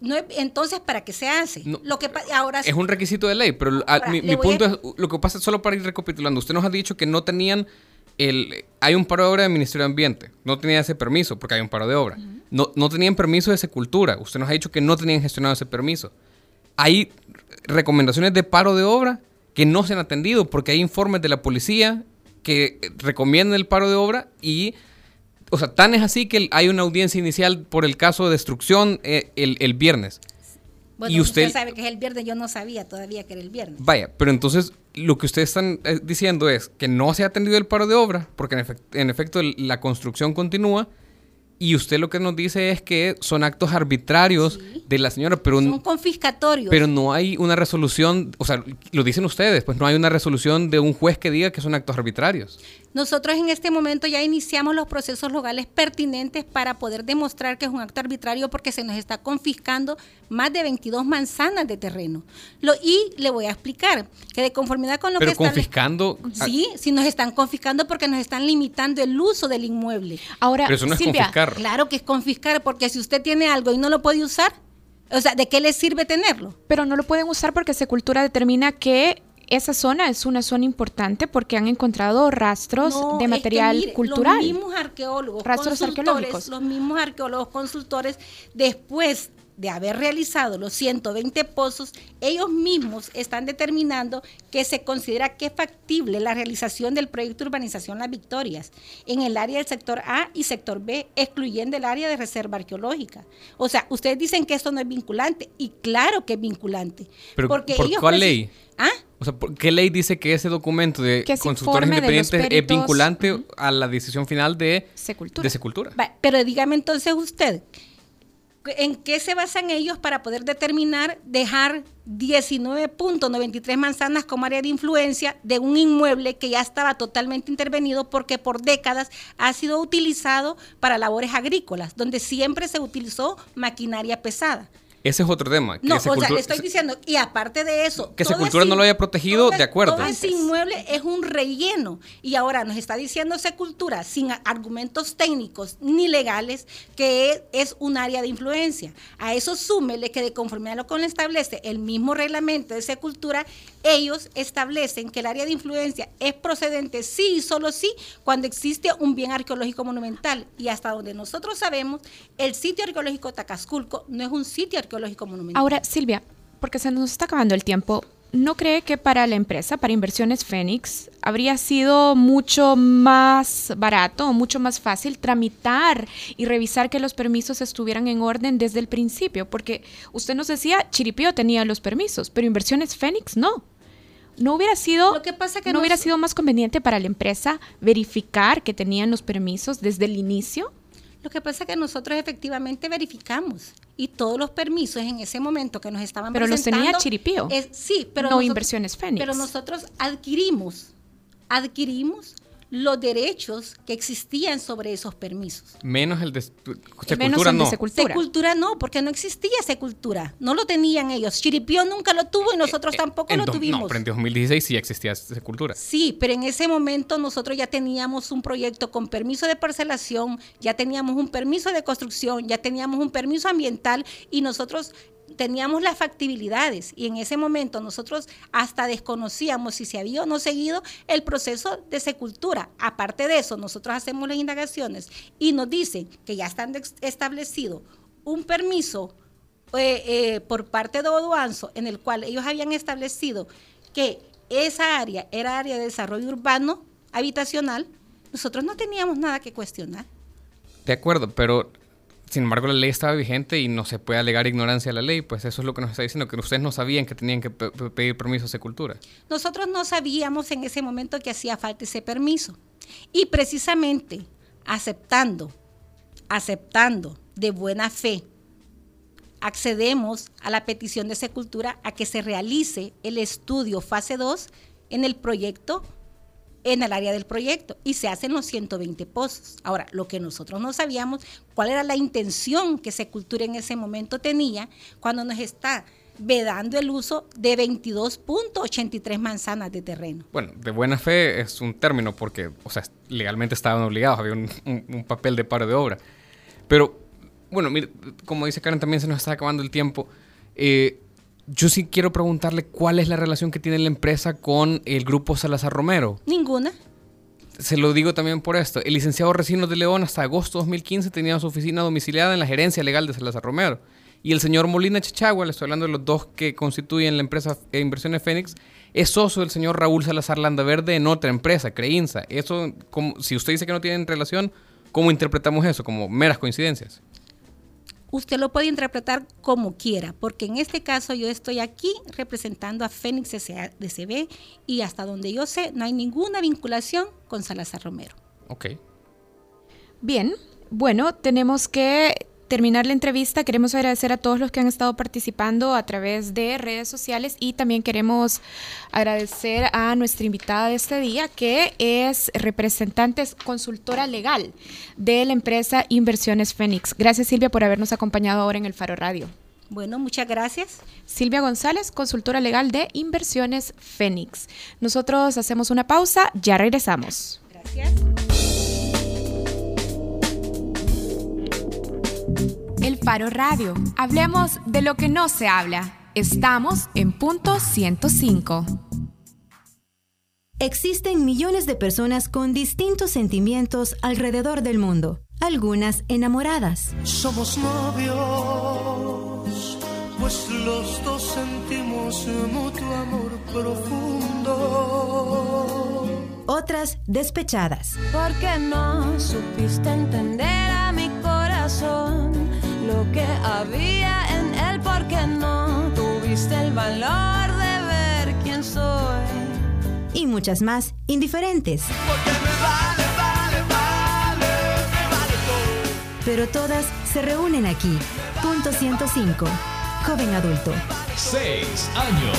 No es- entonces, ¿para qué se hace? No, lo que ahora Es un requisito de ley, pero a- mi, a- punto es, lo que pasa, solo para ir recapitulando, usted nos ha dicho que no tenían, el, hay un paro de obra del Ministerio de Ambiente, no tenía ese permiso porque hay un paro de obra. no, no tenían permiso de Secultura, usted nos ha dicho que no tenían gestionado ese permiso. Hay recomendaciones de paro de obra que no se han atendido porque hay informes de la policía que recomiendan el paro de obra y... O sea, tan es así que hay una audiencia inicial por el caso de destrucción eh, el, el viernes. Bueno, y usted, sabe que es el viernes, yo no sabía todavía que era el viernes. Vaya, pero entonces lo que ustedes están eh, diciendo es que no se ha atendido el paro de obra, porque en, efec- en efecto el- la construcción continúa, y usted lo que nos dice es que son actos arbitrarios de la señora, pero, Son confiscatorios. pero no hay una resolución, o sea, lo dicen ustedes, pues no hay una resolución de un juez que diga que son actos arbitrarios. Nosotros en este momento ya iniciamos los procesos legales pertinentes para poder demostrar que es un acto arbitrario porque se nos está confiscando más de 22 manzanas de terreno. Lo, y le voy a explicar que de conformidad con lo Pero que confiscando... ah, Sí, sí nos están confiscando porque nos están limitando el uso del inmueble. Ahora, Pero eso no es Silvia, confiscar. Claro que es confiscar porque si usted tiene algo y no lo puede usar, o sea, ¿de qué le sirve tenerlo? Pero no lo pueden usar porque Secultura determina que esa zona es una zona importante porque han encontrado rastros No, de es que material mire, cultural. Los mismos arqueólogos, Rastros arqueológicos. los mismos arqueólogos consultores, después de haber realizado los 120 pozos, ellos mismos están determinando que se considera que es factible la realización del proyecto de urbanización Las Victorias en el área del sector A y sector B, excluyendo el área de reserva arqueológica. O sea, ustedes dicen que esto no es vinculante, y claro que es vinculante. Pero, porque ¿por ellos cuál ley? ¿Ah? O sea, ¿por ¿qué ley dice que ese documento de consultores de independientes es vinculante a la decisión final de Secultura. De Secultura? Va, Pero dígame entonces usted, ¿en qué se basan ellos para poder determinar dejar 19.93 manzanas como área de influencia de un inmueble que ya estaba totalmente intervenido porque por décadas ha sido utilizado para labores agrícolas, donde siempre se utilizó maquinaria pesada? Ese es otro tema. que No, o sea, le estoy diciendo, y aparte de eso, Que todo Secultura ese- no lo haya protegido, todo de acuerdo. Todo ese inmueble es un relleno. Y ahora nos está diciendo Secultura, sin a- argumentos técnicos ni legales, que es, es un área de influencia. A eso súmele que de conformidad a lo que le establece el mismo reglamento de Secultura, ellos establecen que el área de influencia es procedente sí y solo sí cuando existe un bien arqueológico monumental. Y hasta donde nosotros sabemos, el sitio arqueológico Tacasculco no es un sitio arqueológico monumental. Ahora, Silvia, porque se nos está acabando el tiempo, ¿no cree que para la empresa, para Inversiones Fénix, habría sido mucho más barato mucho más fácil tramitar y revisar que los permisos estuvieran en orden desde el principio? Porque usted nos decía, Chiripío tenía los permisos, pero Inversiones Fénix no. ¿No hubiera sido, Lo que pasa que ¿no hubiera sido más conveniente para la empresa verificar que tenían los permisos desde el inicio? Lo que pasa es que nosotros efectivamente verificamos y todos los permisos en ese momento que nos estaban Pero los presentando... tenía Chiripío. es- sí, pero... No nosotros- Inversiones Fénix. Pero nosotros adquirimos, adquirimos los derechos que existían sobre esos permisos. Menos el de Menos Secultura de no. Secultura. Secultura no, porque no existía Secultura. No lo tenían ellos. Chiripío nunca lo tuvo y nosotros tampoco Eh, En lo tuvimos. No, pero en 2016 sí existía Secultura. Sí, pero en ese momento nosotros ya teníamos un proyecto con permiso de parcelación, ya teníamos un permiso de construcción, ya teníamos un permiso ambiental y nosotros teníamos las factibilidades y en ese momento nosotros hasta desconocíamos si se había o no seguido el proceso de secultura. Aparte de eso, nosotros hacemos las indagaciones y nos dicen que ya están establecido un permiso eh, eh, por parte de Oduanzo en el cual ellos habían establecido que esa área era área de desarrollo urbano habitacional, nosotros no teníamos nada que cuestionar. De acuerdo, pero sin embargo la ley estaba vigente y no se puede alegar ignorancia a la ley, pues eso es lo que nos está diciendo, que ustedes no sabían que tenían que pe- pe- pedir permiso a Secultura. Nosotros no sabíamos en ese momento que hacía falta ese permiso. Y precisamente aceptando, aceptando de buena fe, accedemos a la petición de Secultura a que se realice el estudio fase 2 en el proyecto, en el área del proyecto, y se hacen los 120 pozos. Ahora, lo que nosotros no sabíamos, cuál era la intención que Secultura en ese momento tenía cuando nos está vedando el uso de 22.83 manzanas de terreno. Bueno, de buena fe es un término porque, o sea, legalmente estaban obligados, había un, un- papel de paro de obra. Pero, bueno, mire, como dice Karen, también se nos está acabando el tiempo. Eh, yo sí quiero preguntarle cuál es la relación que tiene la empresa con el grupo Salazar Romero. Ninguna. Se lo digo también por esto. El licenciado Recinos de León hasta agosto de 2015 tenía su oficina domiciliada en la gerencia legal de Salazar Romero. Y el señor Molina Chachagua, le estoy hablando de los dos que constituyen la empresa eh, Inversiones Fénix, es socio del señor Raúl Salazar Landaverde en otra empresa, Creinsa. Eso, como, si usted dice que no tienen relación, ¿cómo interpretamos eso? ¿Como meras coincidencias? Usted lo puede interpretar como quiera, porque en este caso yo estoy aquí representando a Fénix SADCB y hasta donde yo sé no hay ninguna vinculación con Salazar Romero. Ok. Bien, bueno, tenemos que terminar la entrevista. Queremos agradecer a todos los que han estado participando a través de redes sociales y también queremos agradecer a nuestra invitada de este día, que es representante, es consultora legal de la empresa Inversiones Fénix. Gracias Silvia por habernos acompañado ahora en el Faro Radio. Bueno, muchas gracias. Silvia González, consultora legal de Inversiones Fénix. Nosotros hacemos una pausa, ya regresamos. Gracias. El Faro Radio. Hablemos de lo que no se habla. Estamos en punto 105. Existen millones de personas con distintos sentimientos alrededor del mundo, algunas enamoradas, Somos novios, pues los dos sentimos mutuo amor profundo. otras despechadas. Porque no supiste entender lo que había en él, porque no tuviste el valor de ver quién soy. y muchas más indiferentes. Pero todas se reúnen aquí. Punto 105. Joven adulto. Seis años.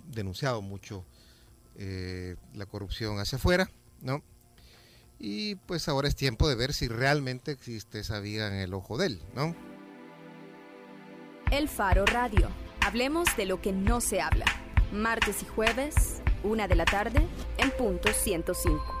denunciado mucho eh, la corrupción hacia afuera, ¿no? Y pues ahora es tiempo de ver si realmente existe esa viga en el ojo de él, ¿no? El Faro Radio. Hablemos de lo que no se habla. Martes y jueves, una de la tarde, en punto 105.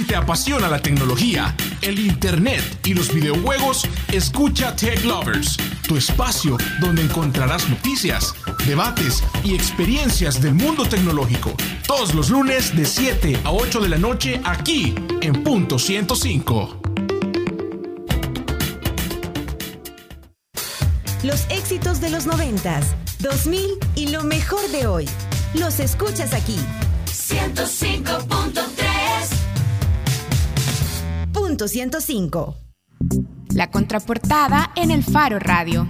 Si te apasiona la tecnología, el Internet y los videojuegos, escucha Tech Lovers, tu espacio donde encontrarás noticias, debates y experiencias del mundo tecnológico. Todos los lunes de 7 a 8 de la noche aquí en punto 105. Los éxitos de los 90, 2000 y lo mejor de hoy. Los escuchas aquí. 105. La contraportada en el Faro Radio.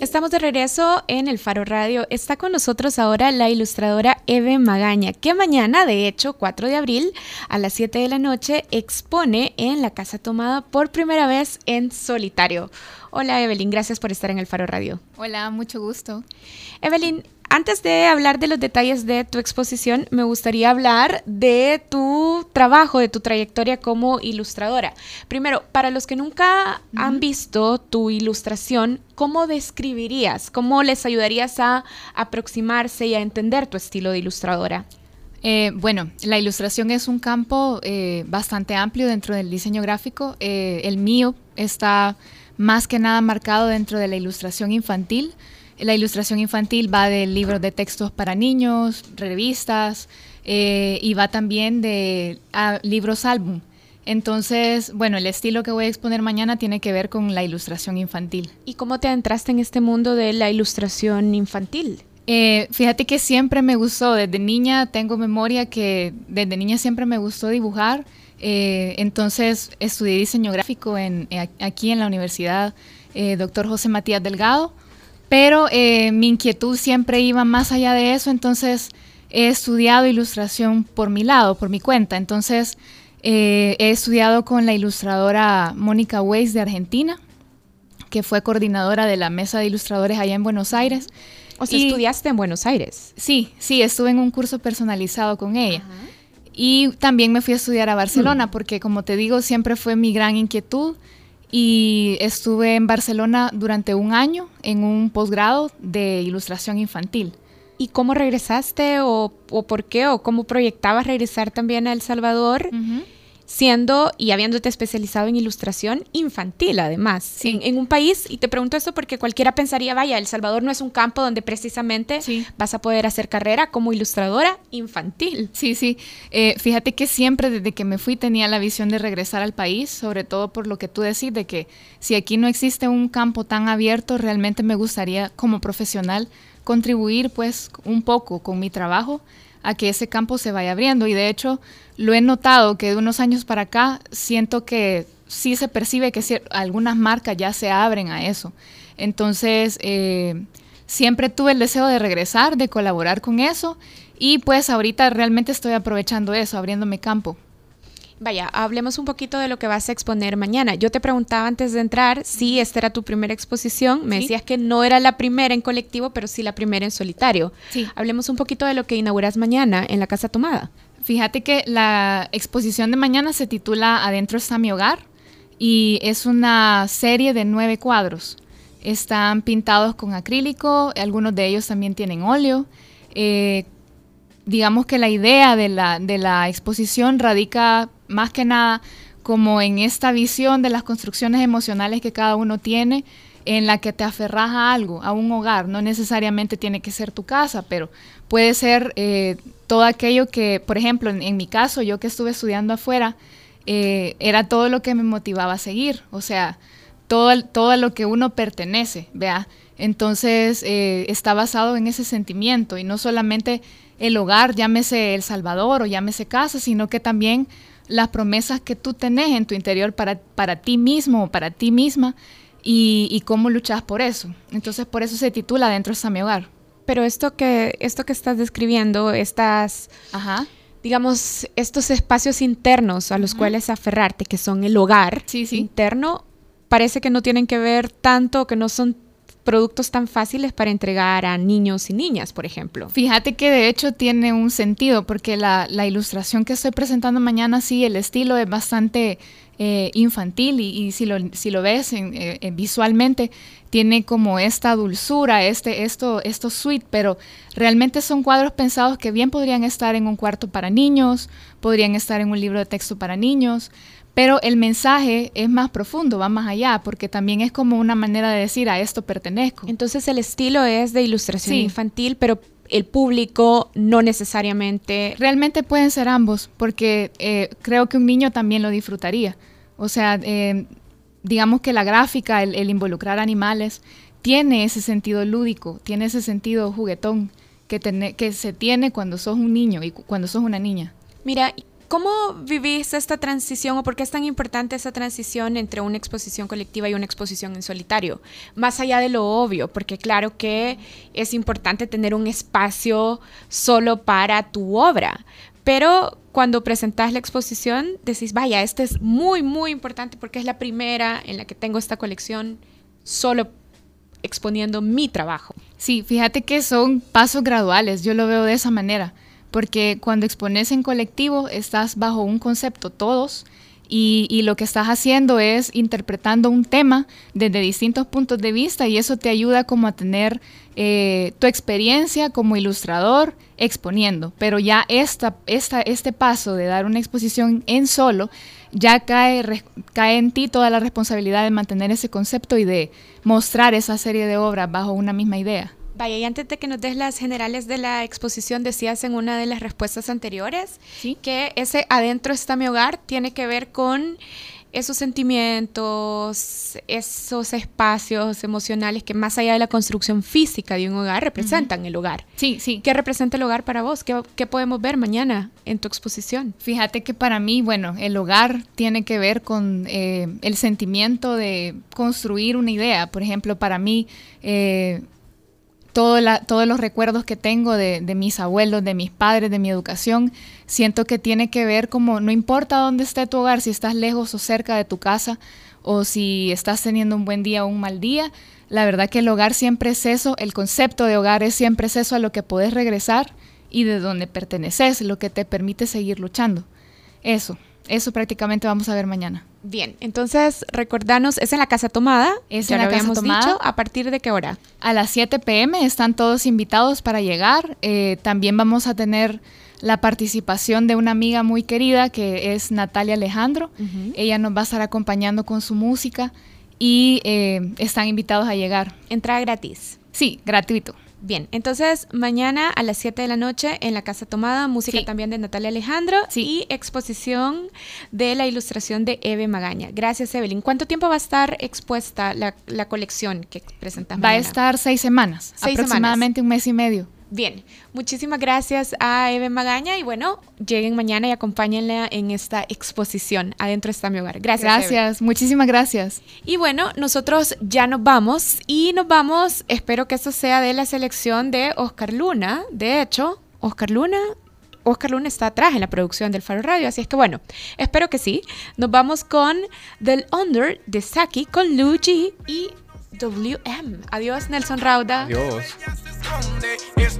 Estamos de regreso en el Faro Radio. Está con nosotros ahora la ilustradora Eve Magaña, que mañana, de hecho, 4 de abril, a las 7 de la noche, expone en la Casa Tomada por primera vez en solitario. Hola Evelyn, gracias por estar en el Faro Radio. Hola, mucho gusto. Evelyn, antes de hablar de los detalles de tu exposición, me gustaría hablar de tu trabajo, de tu trayectoria como ilustradora. Primero, para los que nunca han visto tu ilustración, ¿cómo describirías, cómo les ayudarías a aproximarse y a entender tu estilo de ilustradora? Eh, bueno, la ilustración es un campo eh, bastante amplio dentro del diseño gráfico. Eh, el mío está más que nada marcado dentro de la ilustración infantil. La ilustración infantil va de libros de textos para niños, revistas, eh, y va también de a, libros álbum. Entonces, bueno, el estilo que voy a exponer mañana tiene que ver con la ilustración infantil. ¿Y cómo te entraste en este mundo de la ilustración infantil? Eh, fíjate que siempre me gustó, desde niña tengo memoria que desde niña siempre me gustó dibujar. Eh, entonces estudié diseño gráfico en, eh, aquí en la universidad eh, Dr. José Matías Delgado, pero eh, mi inquietud siempre iba más allá de eso, entonces he estudiado ilustración por mi lado, por mi cuenta. Entonces eh, he estudiado con la ilustradora Mónica Weiss de Argentina, que fue coordinadora de la mesa de ilustradores allá en Buenos Aires. O sea, Y- estudiaste en Buenos Aires. Sí, sí, estuve en un curso personalizado con ella. Y también me fui a estudiar a Barcelona porque, como te digo, siempre fue mi gran inquietud. Y estuve en Barcelona durante un año en un posgrado de ilustración infantil. ¿Y cómo regresaste o, o por qué o cómo proyectabas regresar también a El Salvador? Siendo y habiéndote especializado en ilustración infantil, además, en, en un país, y te pregunto esto porque cualquiera pensaría, vaya, El Salvador no es un campo donde precisamente vas a poder hacer carrera como ilustradora infantil. Sí, sí. Eh, fíjate que siempre desde que me fui tenía la visión de regresar al país, sobre todo por lo que tú decís, de que si aquí no existe un campo tan abierto, realmente me gustaría como profesional contribuir pues un poco con mi trabajo a que ese campo se vaya abriendo. Y de hecho lo he notado que de unos años para acá siento que sí se percibe que algunas marcas ya se abren a eso. Entonces, eh, siempre tuve el deseo de regresar, de colaborar con eso y pues ahorita realmente estoy aprovechando eso, abriéndome campo. Vaya, hablemos un poquito de lo que vas a exponer mañana. Yo te preguntaba antes de entrar si esta era tu primera exposición. Me Sí. decías que no era la primera en colectivo, pero sí la primera en solitario. Sí. Hablemos un poquito de lo que inauguras mañana en la Casa Tomada. Fíjate que la exposición de mañana se titula Adentro está mi hogar y es una serie de nueve cuadros. Están pintados con acrílico, algunos de ellos también tienen óleo. Eh, digamos que la idea de la, de la exposición radica más que nada como en esta visión de las construcciones emocionales que cada uno tiene, en la que te aferras a algo, a un hogar. No necesariamente tiene que ser tu casa, pero puede ser eh, todo aquello que, por ejemplo, en, mi caso, yo que estuve estudiando afuera, eh, era todo lo que me motivaba a seguir. O sea, todo, todo lo que uno pertenece, vea. Entonces eh, está basado en ese sentimiento y no solamente el hogar, llámese El Salvador o llámese casa, sino que también las promesas que tú tenés en tu interior para, para ti mismo o para ti misma y, y cómo luchas por eso. Entonces, por eso se titula Dentro está mi hogar. Pero esto que, esto que estás describiendo, estas, digamos, estos espacios internos a los cuales aferrarte, que son el hogar interno, parece que no tienen que ver tanto, que no son productos tan fáciles para entregar a niños y niñas, por ejemplo. Fíjate que de hecho tiene un sentido, porque la, la ilustración que estoy presentando mañana, sí, el estilo es bastante eh, infantil y, si, lo, si lo ves eh, visualmente, tiene como esta dulzura, este, esto, esto sweet, pero realmente son cuadros pensados que bien podrían estar en un cuarto para niños, podrían estar en un libro de texto para niños, pero el mensaje es más profundo, va más allá, porque también es como una manera de decir a esto pertenezco. Entonces el estilo es de ilustración infantil, pero el público no necesariamente... Realmente pueden ser ambos, porque eh, creo que un niño también lo disfrutaría. O sea, eh, digamos que la gráfica, el, involucrar animales, tiene ese sentido lúdico, tiene ese sentido juguetón que, que se tiene cuando sos un niño y cuando sos una niña. Mira, ¿Cómo vivís esta transición o por qué es tan importante esa transición entre una exposición colectiva y una exposición en solitario? Más allá de lo obvio, porque claro que es importante tener un espacio solo para tu obra, pero cuando presentas la exposición decís, vaya, este es muy, muy importante porque es la primera en la que tengo esta colección solo exponiendo mi trabajo. Sí, fíjate que son pasos graduales, yo lo veo de esa manera porque cuando expones en colectivo estás bajo un concepto todos y, lo que estás haciendo es interpretando un tema desde distintos puntos de vista y eso te ayuda como a tener eh, tu experiencia como ilustrador exponiendo. Pero ya esta, esta, este paso de dar una exposición en solo, ya cae, cae en ti toda la responsabilidad de mantener ese concepto y de mostrar esa serie de obras bajo una misma idea. Vaya, y antes de que nos des las generales de la exposición, decías en una de las respuestas anteriores que ese adentro está mi hogar tiene que ver con esos sentimientos, esos espacios emocionales que más allá de la construcción física de un hogar representan el hogar. Sí, sí. ¿Qué representa el hogar para vos? ¿Qué, podemos ver mañana en tu exposición? Fíjate que para mí, bueno, el hogar tiene que ver con eh, el sentimiento de construir una idea. Por ejemplo, para mí... Eh, todos los recuerdos que tengo de, mis abuelos, de mis padres, de mi educación, siento que tiene que ver como, no importa dónde esté tu hogar, si estás lejos o cerca de tu casa, o si estás teniendo un buen día o un mal día, la verdad que el hogar siempre es eso, el concepto de hogar es siempre eso a lo que puedes regresar y de donde perteneces, lo que te permite seguir luchando. Eso, eso prácticamente vamos a ver mañana. Bien, entonces recordanos, es en la Casa Tomada, es ya en la Casa Tomada. ¿a partir de qué hora? A las 7 pm están todos invitados para llegar. Eh, también vamos a tener la participación de una amiga muy querida que es Natalia Alejandro. Ella nos va a estar acompañando con su música y eh, están invitados a llegar. ¿Entrada gratis? Sí, gratuito. Bien, entonces mañana a las 7 de la noche en la Casa Tomada, música también de Natalia Alejandro y exposición de la ilustración de Eve Magaña. Gracias, Evelyn. ¿Cuánto tiempo va a estar expuesta la, colección que presentas? Va a estar seis semanas, aproximadamente un mes y medio. Bien, muchísimas gracias a Eve Magaña y bueno, lleguen mañana y acompáñenla en esta exposición. Adentro está mi hogar. Gracias. Gracias, muchísimas gracias. Y bueno, nosotros ya nos vamos y nos vamos, espero que esto sea de la selección de Oscar Luna. De hecho, Oscar Luna Oscar Luna está atrás en la producción del Faro Radio, así es que bueno, espero que sí. Nos vamos con Del Under de Saki con Luigi y WM. Adiós, Nelson Rauda. Adiós.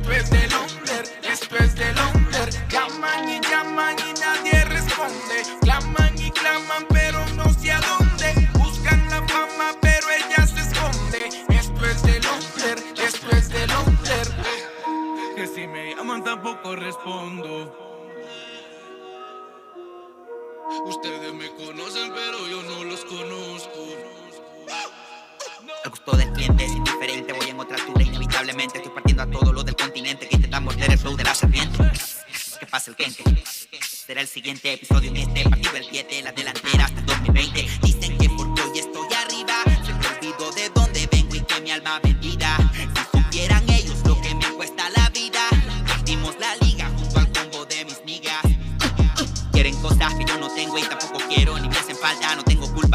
Es del under, es del under. Llaman y llaman y nadie responde. Claman y claman, pero no sé a dónde. Buscan la fama, pero ella se esconde. Es del under, es del under. Que si me llaman tampoco respondo. Ustedes me conocen, pero yo no los conozco. Gusto del cliente es indiferente, voy en otra altura inevitablemente. Estoy partiendo a todo lo del continente que intenta morder el flow de la serpiente. Que pasa el quente. Será el siguiente episodio en este partido el 7, la delantera hasta el 2020. Dicen que porque hoy estoy arriba, se me olvidó de dónde vengo y que mi alma vendida. Si supieran ellos lo que me cuesta la vida, dimos la liga junto al combo de mis migas. Quieren cosas que yo no tengo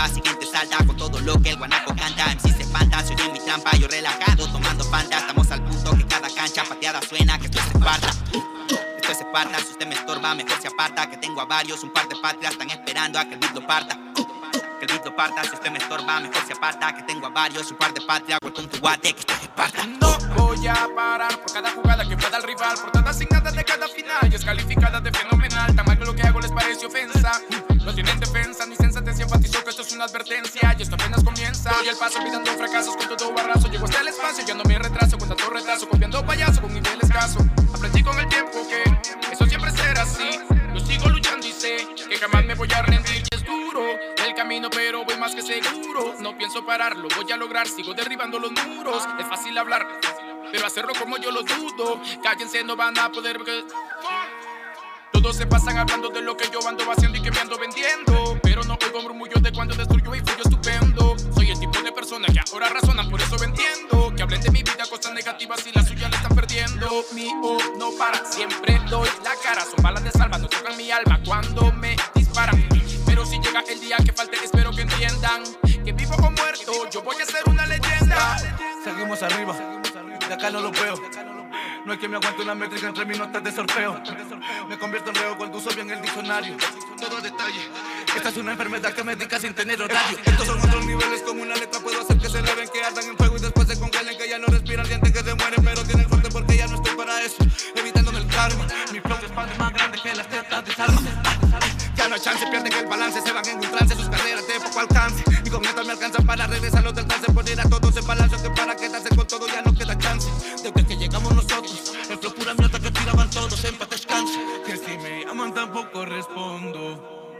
va siguiente salda con todo lo que el guanaco canta. MC se espanta, soy en mi trampa, yo relajado tomando panda. Estamos al punto que cada cancha pateada suena, que esto se parta. Esto se parta, si usted me estorba, mejor se aparta. Que tengo a varios, un par de patrias, están esperando a que el beat lo parta. Que el parta, si usted me estorba, mejor se aparta. Que tengo a varios, un par de patrias, welcome to guate, que esto se parta. No voy a parar por cada jugada que pueda el rival, por tantas asignadas de cada final y es calificada de fenomenal. Tan mal que lo que hago les parece ofensa. No tienen defensa, ni sensatez y enfatizó que esto es una advertencia. Y esto apenas comienza. Doy el paso olvidando fracasos con todo barrazo. Llego hasta el espacio, yo no me retraso con tanto retraso. Copiando payaso con nivel escaso. Aprendí con el tiempo que eso siempre será así. Yo sigo luchando y sé que jamás me voy a rendir. Y es duro camino, pero voy más que seguro. No pienso parar, lo voy a lograr. Sigo derribando los muros. Es fácil hablar, pero hacerlo como yo lo dudo. Cállense, no van a poder. todos se pasan hablando de lo que yo ando haciendo y que me ando vendiendo. Pero no oigo murmullos de cuando destruyo y fui yo estupendo. Soy el tipo de persona que ahora razonan, por eso entiendo. Que hablen de mi vida cosas negativas y la suya la están perdiendo. Mi o no para, siempre doy la cara. Son balas de salva, no tocan mi alma cuando me disparan. Llega el día que falte, espero que entiendan. Que vivo o muerto, yo voy a ser una leyenda. Seguimos arriba, de acá no lo veo. No hay que me aguante una métrica entre mis notas de sorfeo. Me convierto en reo cuando uso bien el diccionario. Todo detalle. Esta es una enfermedad que me dedica sin tener horario. Estos son otros niveles, con una letra puedo hacer que se eleven, que ardan en fuego y después se congelen, que ya no respiran, sienten que se mueren, pero tienen fuerte porque ya no estoy para eso. Evitándome el karma. Mi flow expande más grande que las tetas de salva. No hay chance, pierden el balance, se van en un trance, sus carreras de poco alcance. Y con esto me alcanzan para regresarlos del trance, poner a todos en balance, que para quedarse con todo ya no queda chance. Desde que llegamos nosotros, el flow pura mierda que tiraban todos, en paz descanse. Que si me llaman tampoco respondo.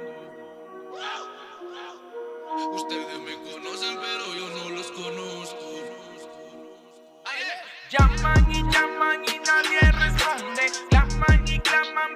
Ustedes me conocen, pero yo no los conozco. Llaman y llaman y nadie responde. Claman y claman,